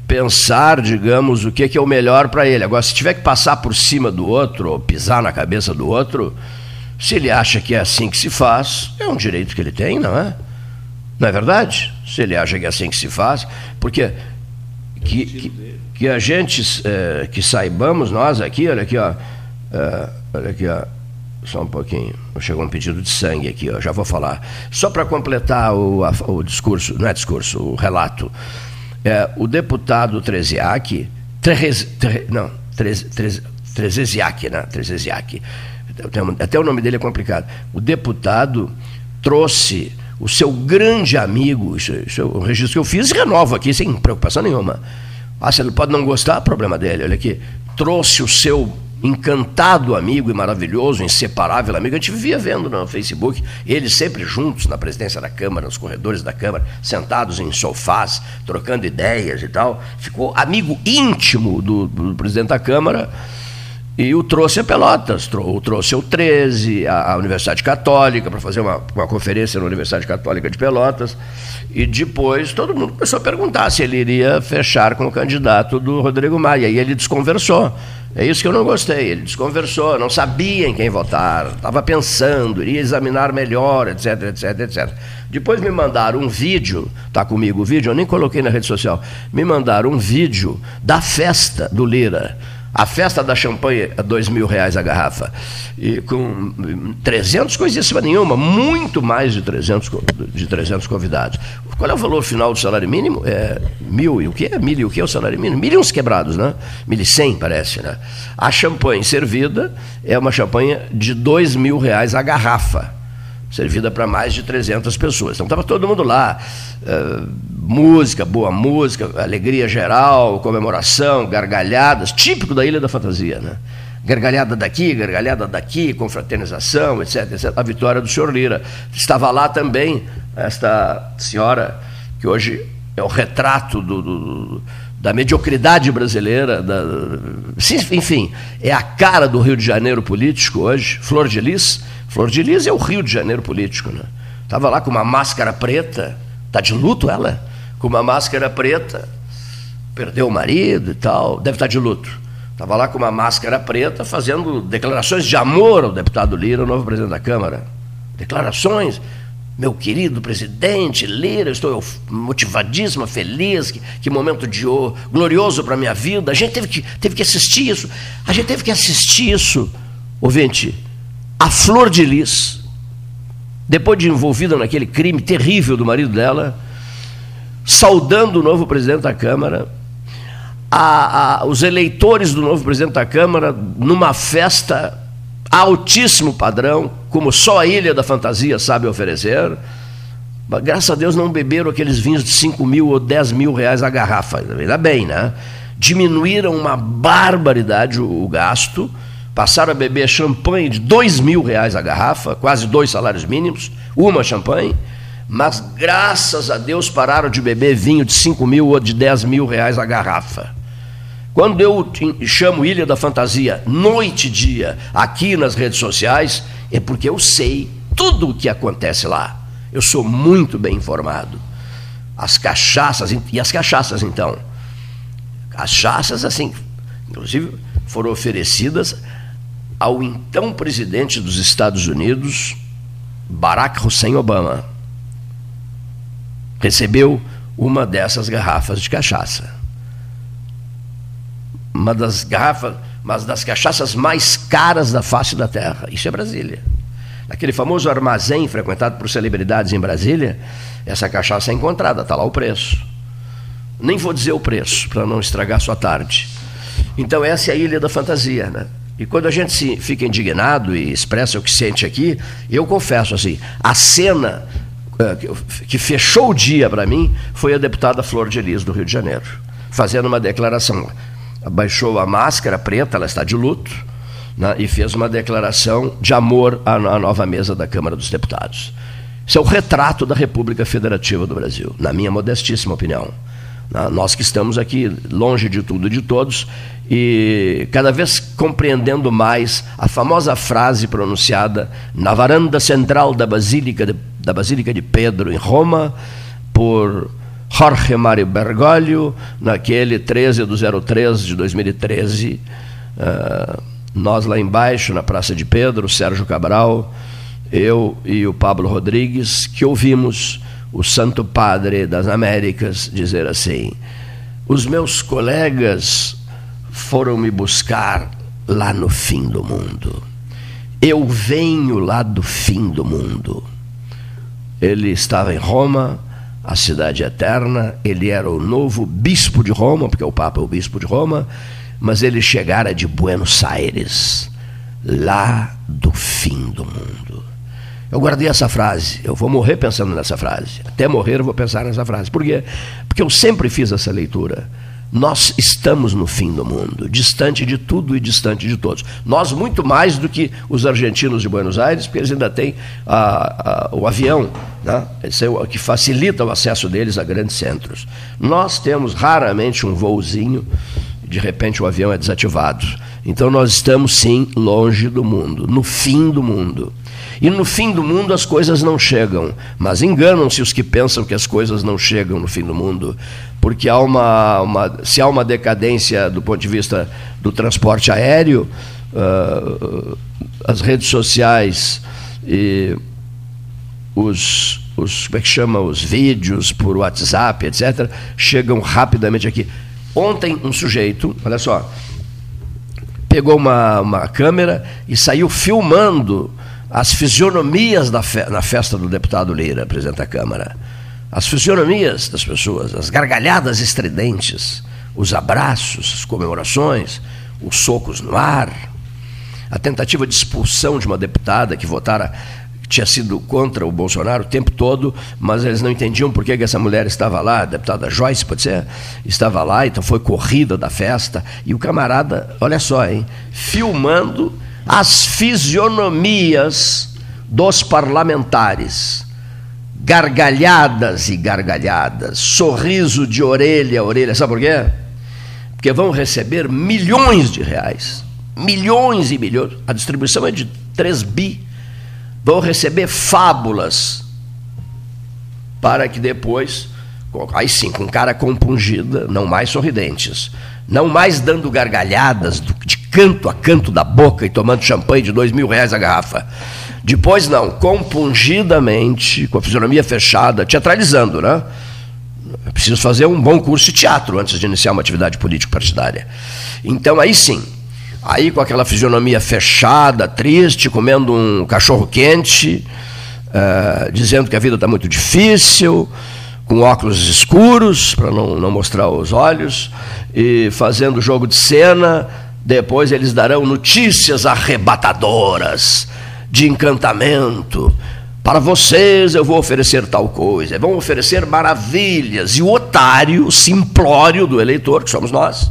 pensar, digamos, o que é o melhor para ele. Agora, se tiver que passar por cima do outro, ou pisar na cabeça do outro, se ele acha que é assim que se faz, é um direito que ele tem, não é? Não é verdade? Se ele acha que é assim que se faz, porque que, que, que a gente, é, que saibamos nós aqui, olha aqui, ó, é, olha aqui, ó, só um pouquinho. Chegou um pedido de sangue aqui, ó, já vou falar. Só para completar o, a, o discurso, não é discurso, o relato. É, o deputado Treziak, Trez, tre, não, Trez, Trez, né? Trezesiak. Até o nome dele é complicado. O deputado trouxe o seu grande amigo, isso, isso é um registro que eu fiz e renovo aqui, sem preocupação nenhuma. Ah, se ele pode não gostar, problema dele. Olha aqui. Trouxe o seu encantado amigo e maravilhoso, inseparável amigo. A gente vivia vendo no Facebook, eles sempre juntos na presidência da Câmara, nos corredores da Câmara, sentados em sofás, trocando ideias e tal. Ficou amigo íntimo do, do presidente da Câmara e o trouxe a Pelotas, o trouxe o 13, a, Universidade Católica, para fazer uma, uma conferência na Universidade Católica de Pelotas. E depois todo mundo começou a perguntar se ele iria fechar com o candidato do Rodrigo Maia. E ele desconversou. É isso que eu não gostei. Ele desconversou, não sabia em quem votar, estava pensando, iria examinar melhor, etc, etc, etc. Depois me mandaram um vídeo, está comigo o vídeo, eu nem coloquei na rede social, me mandaram um vídeo da festa do Lira a festa da champanhe a dois mil reais a garrafa. E com 300 coisíssima nenhuma, muito mais de 300, de 300 convidados. Qual é o valor final do salário mínimo? É mil e o que? Mil e o que é o salário mínimo? Mil e uns quebrados, né? Mil e cem, parece, né? A champanhe servida é uma champanhe de dois mil reais a garrafa servida para mais de 300 pessoas. Então estava todo mundo lá, uh, música, boa música, alegria geral, comemoração, gargalhadas, típico da Ilha da Fantasia, né? Gargalhada daqui, gargalhada daqui, confraternização, etc, etc. A vitória do senhor Lira. Estava lá também esta senhora, que hoje é o retrato do, do da mediocridade brasileira, da, enfim, é a cara do Rio de Janeiro político hoje, Flor de Lis, Flor de Lis é o Rio de Janeiro político, né? Estava lá com uma máscara preta, tá de luto ela? Com uma máscara preta, perdeu o marido e tal, deve estar tá de luto. Estava lá com uma máscara preta fazendo declarações de amor ao deputado Lira, o novo presidente da Câmara. Declarações, meu querido presidente Lira, estou motivadíssima, feliz, que, que momento de oh, glorioso para a minha vida. A gente teve que, teve que assistir isso. A gente teve que assistir isso, ouvinte, a flor de lis, depois de envolvida naquele crime terrível do marido dela, saudando o novo presidente da Câmara, a, a, os eleitores do novo presidente da Câmara numa festa altíssimo padrão, como só a Ilha da Fantasia sabe oferecer. Mas, graças a Deus não beberam aqueles vinhos de 5 mil ou 10 mil reais a garrafa, ainda bem, né? Diminuíram uma barbaridade o, o gasto passaram a beber champanhe de dois mil reais a garrafa, quase dois salários mínimos, uma champanhe, mas graças a Deus pararam de beber vinho de cinco mil ou de dez mil reais a garrafa. Quando eu chamo Ilha da Fantasia noite e dia aqui nas redes sociais, é porque eu sei tudo o que acontece lá. Eu sou muito bem informado. As cachaças, e as cachaças então? As cachaças, assim, inclusive foram oferecidas ao então presidente dos Estados Unidos, Barack Hussein Obama. Recebeu uma dessas garrafas de cachaça. uma das garrafas, uma das cachaças mais caras da face da terra. Isso é Brasília. Naquele famoso armazém frequentado por celebridades em Brasília, essa cachaça é encontrada, está lá o preço. Nem vou dizer o preço, para não estragar sua tarde. Então, essa é a ilha da fantasia, né? E quando a gente se fica indignado e expressa o que sente aqui, eu confesso assim, a cena eh, que fechou o dia para mim foi a deputada Flor de Elis, do Rio de Janeiro, fazendo uma declaração. Abaixou a máscara preta, ela está de luto, né, e fez uma declaração de amor à nova mesa da Câmara dos Deputados. Isso é o retrato da República Federativa do Brasil, na minha modestíssima opinião. Nós que estamos aqui longe de tudo e de todos e cada vez compreendendo mais a famosa frase pronunciada na varanda central da Basílica de, da Basílica de Pedro em Roma por Jorge Mário Bergoglio naquele 13 do 03 de 2013 uh, nós lá embaixo na Praça de Pedro Sérgio Cabral eu e o Pablo Rodrigues que ouvimos o Santo Padre das Américas dizer assim os meus colegas foram me buscar lá no fim do mundo. Eu venho lá do fim do mundo. Ele estava em Roma, a cidade eterna, ele era o novo bispo de Roma, porque o Papa é o bispo de Roma, mas ele chegara de Buenos Aires, lá do fim do mundo. Eu guardei essa frase, eu vou morrer pensando nessa frase. Até morrer eu vou pensar nessa frase. Por quê? Porque eu sempre fiz essa leitura. Nós estamos no fim do mundo, distante de tudo e distante de todos. Nós, muito mais do que os argentinos de Buenos Aires, porque eles ainda têm a, a, o avião, né? Esse é o que facilita o acesso deles a grandes centros. Nós temos raramente um voozinho, de repente o avião é desativado. Então nós estamos, sim, longe do mundo, no fim do mundo. E no fim do mundo as coisas não chegam, mas enganam-se os que pensam que as coisas não chegam no fim do mundo, porque há uma, uma se há uma decadência do ponto de vista do transporte aéreo, uh, as redes sociais e os, os como é que chama? Os vídeos por WhatsApp, etc, chegam rapidamente aqui. Ontem um sujeito, olha só, pegou uma, uma câmera e saiu filmando as fisionomias fe na festa do deputado Lira, presidente da Câmara. As fisionomias das pessoas, as gargalhadas estridentes, os abraços, as comemorações, os socos no ar, a tentativa de expulsão de uma deputada que votara tinha sido contra o Bolsonaro o tempo todo, mas eles não entendiam por que, essa mulher estava lá, a deputada Joyce, pode ser, estava lá, então foi corrida da festa, e o camarada, olha só, hein, filmando as fisionomias dos parlamentares. Gargalhadas e gargalhadas, sorriso de orelha a orelha. Sabe por quê? Porque vão receber milhões de reais. Milhões e milhões. A distribuição é de 3 bi. Vão receber fábulas para que depois, aí sim, com cara compungida, não mais sorridentes, não mais dando gargalhadas de canto a canto da boca e tomando champanhe de dois mil reais a garrafa. Depois, não, compungidamente, com a fisionomia fechada, teatralizando, né? Eu preciso fazer um bom curso de teatro antes de iniciar uma atividade político-partidária. Então, aí sim, aí com aquela fisionomia fechada, triste, comendo um cachorro quente, uh, dizendo que a vida está muito difícil, com óculos escuros, para não, não mostrar os olhos, e fazendo jogo de cena, depois eles darão notícias arrebatadoras de encantamento. Para vocês eu vou oferecer tal coisa. Vão oferecer maravilhas. E o otário simplório do eleitor, que somos nós,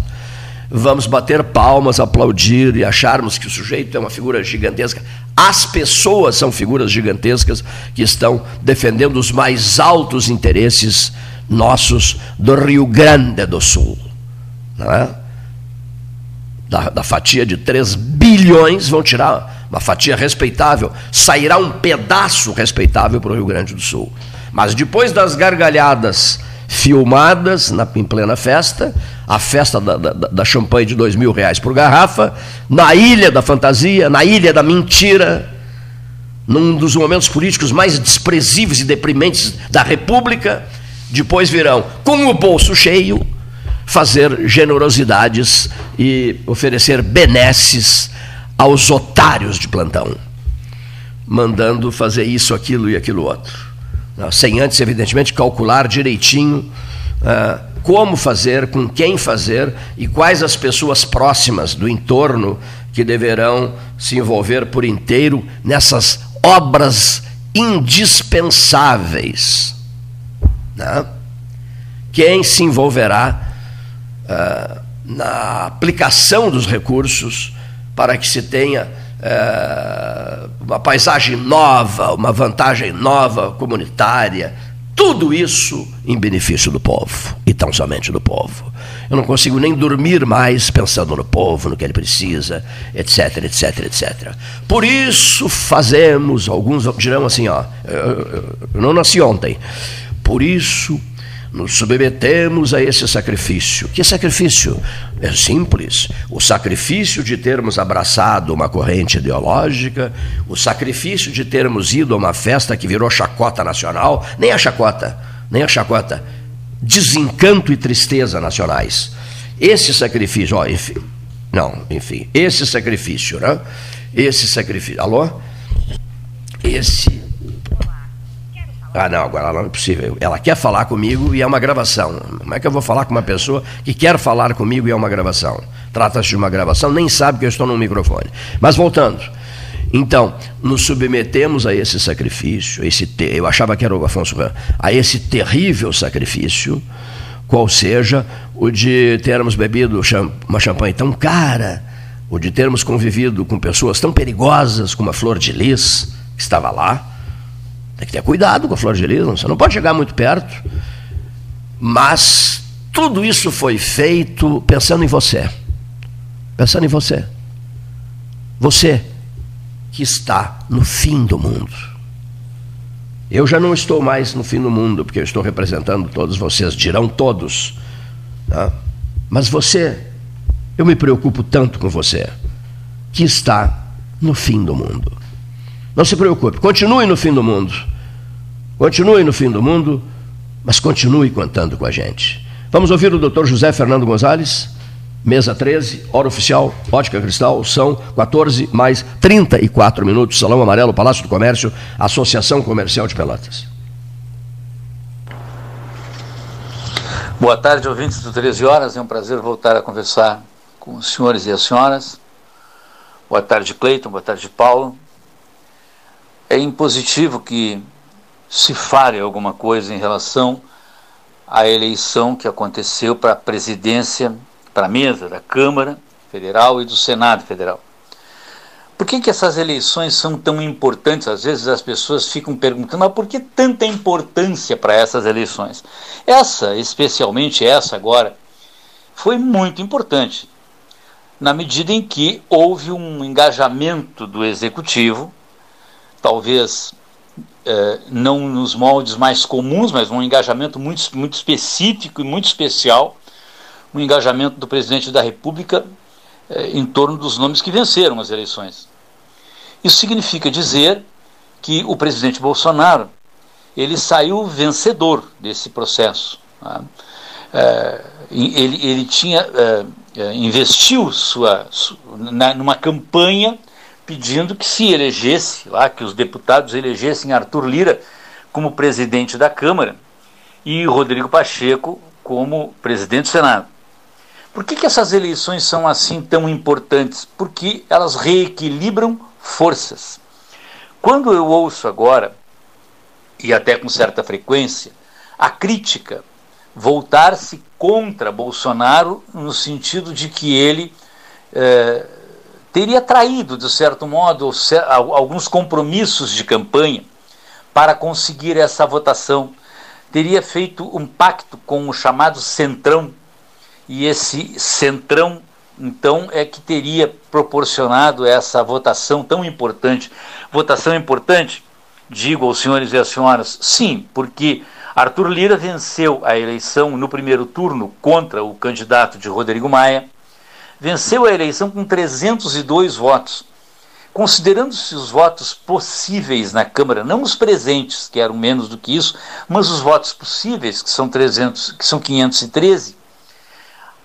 vamos bater palmas, aplaudir e acharmos que o sujeito é uma figura gigantesca. As pessoas são figuras gigantescas que estão defendendo os mais altos interesses nossos do Rio Grande do Sul. Não é? Da, da fatia de 3 bilhões, vão tirar uma fatia respeitável, sairá um pedaço respeitável para o Rio Grande do Sul. Mas depois das gargalhadas filmadas na, em plena festa, a festa da, da, da champanhe de dois mil reais por garrafa, na ilha da fantasia, na ilha da mentira, num dos momentos políticos mais desprezíveis e deprimentes da República, depois virão com o bolso cheio, fazer generosidades e oferecer benesses aos otários de plantão, mandando fazer isso, aquilo e aquilo outro. Sem antes, evidentemente, calcular direitinho uh, como fazer, com quem fazer e quais as pessoas próximas do entorno que deverão se envolver por inteiro nessas obras indispensáveis. Né? Quem se envolverá uh, na aplicação dos recursos para que se tenha uh, uma paisagem nova, uma vantagem nova comunitária, tudo isso em benefício do povo e tão somente do povo. Eu não consigo nem dormir mais pensando no povo, no que ele precisa, etc, etc, etc. Por isso fazemos, alguns dirão assim, ó, eu, eu não nasci ontem. Por isso nos submetemos a esse sacrifício. Que sacrifício? É simples. O sacrifício de termos abraçado uma corrente ideológica, o sacrifício de termos ido a uma festa que virou chacota nacional, nem a chacota, nem a chacota, desencanto e tristeza nacionais. Esse sacrifício, ó, enfim, não, enfim, esse sacrifício, né? Esse sacrifício, alô? Esse ah, não, agora não é possível. Ela quer falar comigo e é uma gravação. Como é que eu vou falar com uma pessoa que quer falar comigo e é uma gravação? Trata-se de uma gravação, nem sabe que eu estou no microfone. Mas voltando. Então, nos submetemos a esse sacrifício, esse te... eu achava que era o Afonso a esse terrível sacrifício, qual seja o de termos bebido uma champanhe tão cara, o de termos convivido com pessoas tão perigosas como a Flor de Lis, que estava lá, tem que ter cuidado com a flor de lis, você não pode chegar muito perto. Mas tudo isso foi feito pensando em você. Pensando em você. Você que está no fim do mundo. Eu já não estou mais no fim do mundo, porque eu estou representando todos vocês, dirão todos. Tá? Mas você, eu me preocupo tanto com você, que está no fim do mundo. Não se preocupe, continue no fim do mundo. Continue no fim do mundo, mas continue contando com a gente. Vamos ouvir o Dr. José Fernando Gonzalez, mesa 13, hora oficial, ótica cristal, são 14 mais 34 minutos, Salão Amarelo, Palácio do Comércio, Associação Comercial de Pelotas. Boa tarde, ouvintes do 13 Horas. É um prazer voltar a conversar com os senhores e as senhoras. Boa tarde, Cleiton. Boa tarde, Paulo. É impositivo que se fale alguma coisa em relação à eleição que aconteceu para a presidência, para a mesa da Câmara Federal e do Senado Federal. Por que, que essas eleições são tão importantes? Às vezes as pessoas ficam perguntando, mas por que tanta importância para essas eleições? Essa, especialmente essa agora, foi muito importante, na medida em que houve um engajamento do executivo, talvez é, não nos moldes mais comuns, mas um engajamento muito, muito específico e muito especial, um engajamento do presidente da República é, em torno dos nomes que venceram as eleições. Isso significa dizer que o presidente Bolsonaro ele saiu vencedor desse processo. Tá? É, ele, ele tinha é, é investiu sua, na, numa campanha pedindo que se elegesse lá, que os deputados elegessem Arthur Lira como presidente da Câmara e Rodrigo Pacheco como presidente do Senado. Por que, que essas eleições são assim tão importantes? Porque elas reequilibram forças. Quando eu ouço agora, e até com certa frequência, a crítica voltar-se contra Bolsonaro no sentido de que ele eh, teria traído, de certo modo, alguns compromissos de campanha para conseguir essa votação. Teria feito um pacto com o chamado Centrão, e esse Centrão, então, é que teria proporcionado essa votação tão importante. Votação importante, digo aos senhores e às senhoras, sim, porque Arthur Lira venceu a eleição no primeiro turno contra o candidato de Rodrigo Maia venceu a eleição com 302 votos. Considerando-se os votos possíveis na Câmara, não os presentes, que eram menos do que isso, mas os votos possíveis, que são 300, que são 513,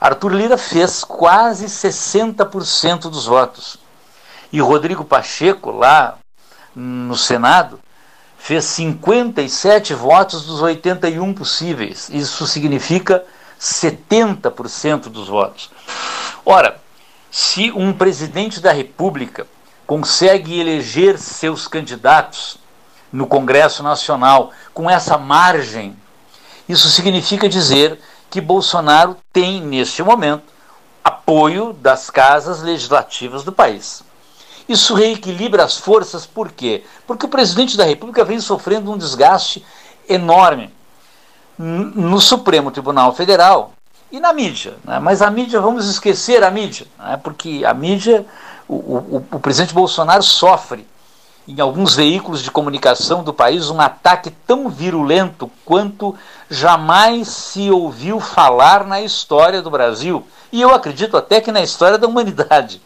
Arthur Lira fez quase 60% dos votos. E Rodrigo Pacheco, lá no Senado, fez 57 votos dos 81 possíveis. Isso significa 70% dos votos. Ora, se um presidente da República consegue eleger seus candidatos no Congresso Nacional com essa margem, isso significa dizer que Bolsonaro tem, neste momento, apoio das casas legislativas do país. Isso reequilibra as forças, por quê? Porque o presidente da República vem sofrendo um desgaste enorme no Supremo Tribunal Federal e na mídia. Né? Mas a mídia, vamos esquecer a mídia, né? porque a mídia, o, o, o presidente Bolsonaro sofre em alguns veículos de comunicação do país um ataque tão virulento quanto jamais se ouviu falar na história do Brasil. E eu acredito até que na história da humanidade.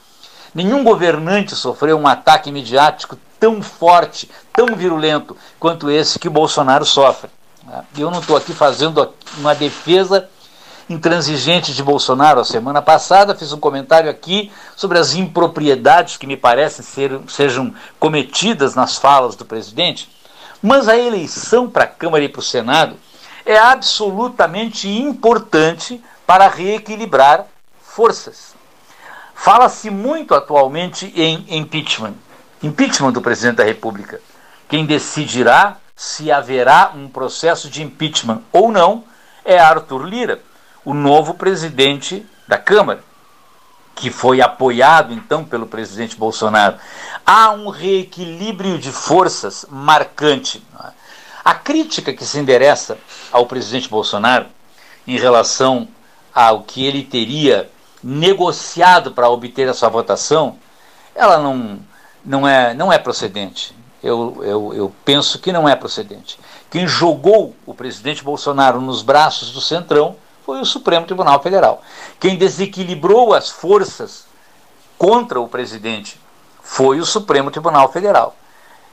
Nenhum governante sofreu um ataque midiático tão forte, tão virulento quanto esse que Bolsonaro sofre. Né? Eu não estou aqui fazendo uma defesa intransigente de Bolsonaro. A semana passada fiz um comentário aqui sobre as impropriedades que me parecem ser, sejam cometidas nas falas do presidente. Mas a eleição para a Câmara e para o Senado é absolutamente importante para reequilibrar forças. Fala-se muito atualmente em impeachment impeachment do presidente da República. Quem decidirá se haverá um processo de impeachment ou não é Arthur Lira, o novo presidente da Câmara, que foi apoiado então pelo presidente Bolsonaro. Há um reequilíbrio de forças marcante. A crítica que se endereça ao presidente Bolsonaro em relação ao que ele teria negociado para obter a sua votação, ela não, não, é, não é procedente. Eu, eu, eu penso que não é procedente. Quem jogou o presidente Bolsonaro nos braços do Centrão foi o Supremo Tribunal Federal. Quem desequilibrou as forças contra o presidente foi o Supremo Tribunal Federal.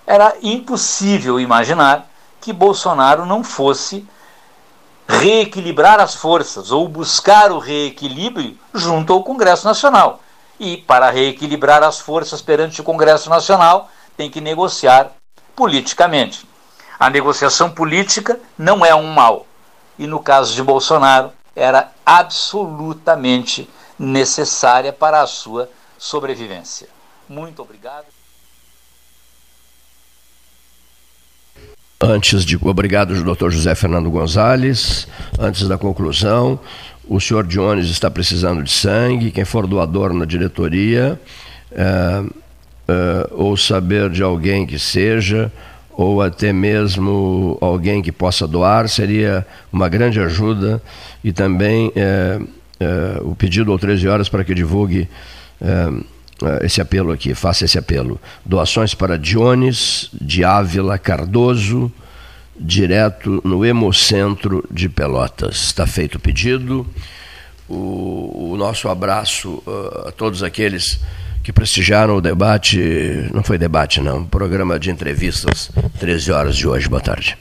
Era impossível imaginar que Bolsonaro não fosse reequilibrar as forças ou buscar o reequilíbrio junto ao Congresso Nacional. E para reequilibrar as forças perante o Congresso Nacional, tem que negociar politicamente. A negociação política não é um mal. E no caso de Bolsonaro, era absolutamente necessária para a sua sobrevivência. Muito obrigado. Antes de. Obrigado, doutor José Fernando Gonzalez. Antes da conclusão, o senhor Jones está precisando de sangue. Quem for doador na diretoria, é, é, ou saber de alguém que seja, ou até mesmo alguém que possa doar, seria uma grande ajuda. E também é, o pedido ao 13 horas para que divulgue esse apelo aqui, faça esse apelo. Doações para Dionis de Ávila Cardoso, direto no Hemocentro de Pelotas. Está feito o pedido. O, o nosso abraço uh, a todos aqueles que prestigiaram o debate, não foi debate não, programa de entrevistas, 13 horas de hoje. Boa tarde.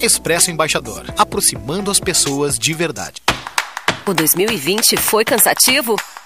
Expresso Embaixador, aproximando as pessoas de verdade. O 2020 foi cansativo?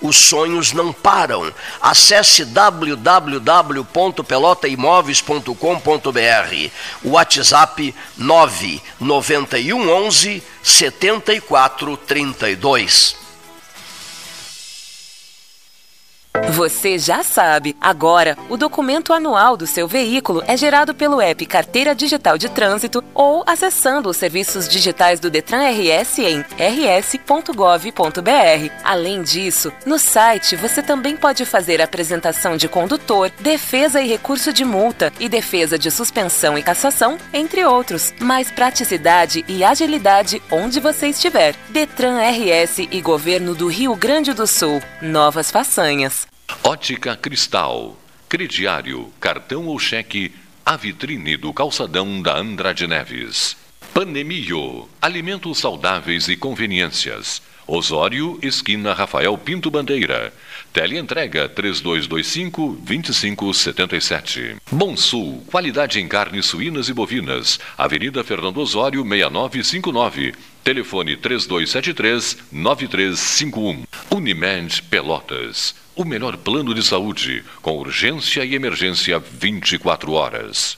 os sonhos não param. Acesse www.pelotaimóveis imóveis.com.br. WhatsApp 991 11 7432. Você já sabe, agora o documento anual do seu veículo é gerado pelo app Carteira Digital de Trânsito ou acessando os serviços digitais do Detran RS em rs.gov.br. Além disso, no site você também pode fazer apresentação de condutor, defesa e recurso de multa e defesa de suspensão e cassação, entre outros. Mais praticidade e agilidade onde você estiver. Detran RS e Governo do Rio Grande do Sul. Novas façanhas. Ótica Cristal, crediário, cartão ou cheque, a vitrine do calçadão da Andrade Neves. Panemio, alimentos saudáveis e conveniências. Osório, esquina Rafael Pinto Bandeira. Teleentrega 3225-2577. Bom Sul, qualidade em carnes suínas e bovinas. Avenida Fernando Osório, 6959. Telefone 3273-9351. Unimed Pelotas. O melhor plano de saúde, com urgência e emergência 24 horas.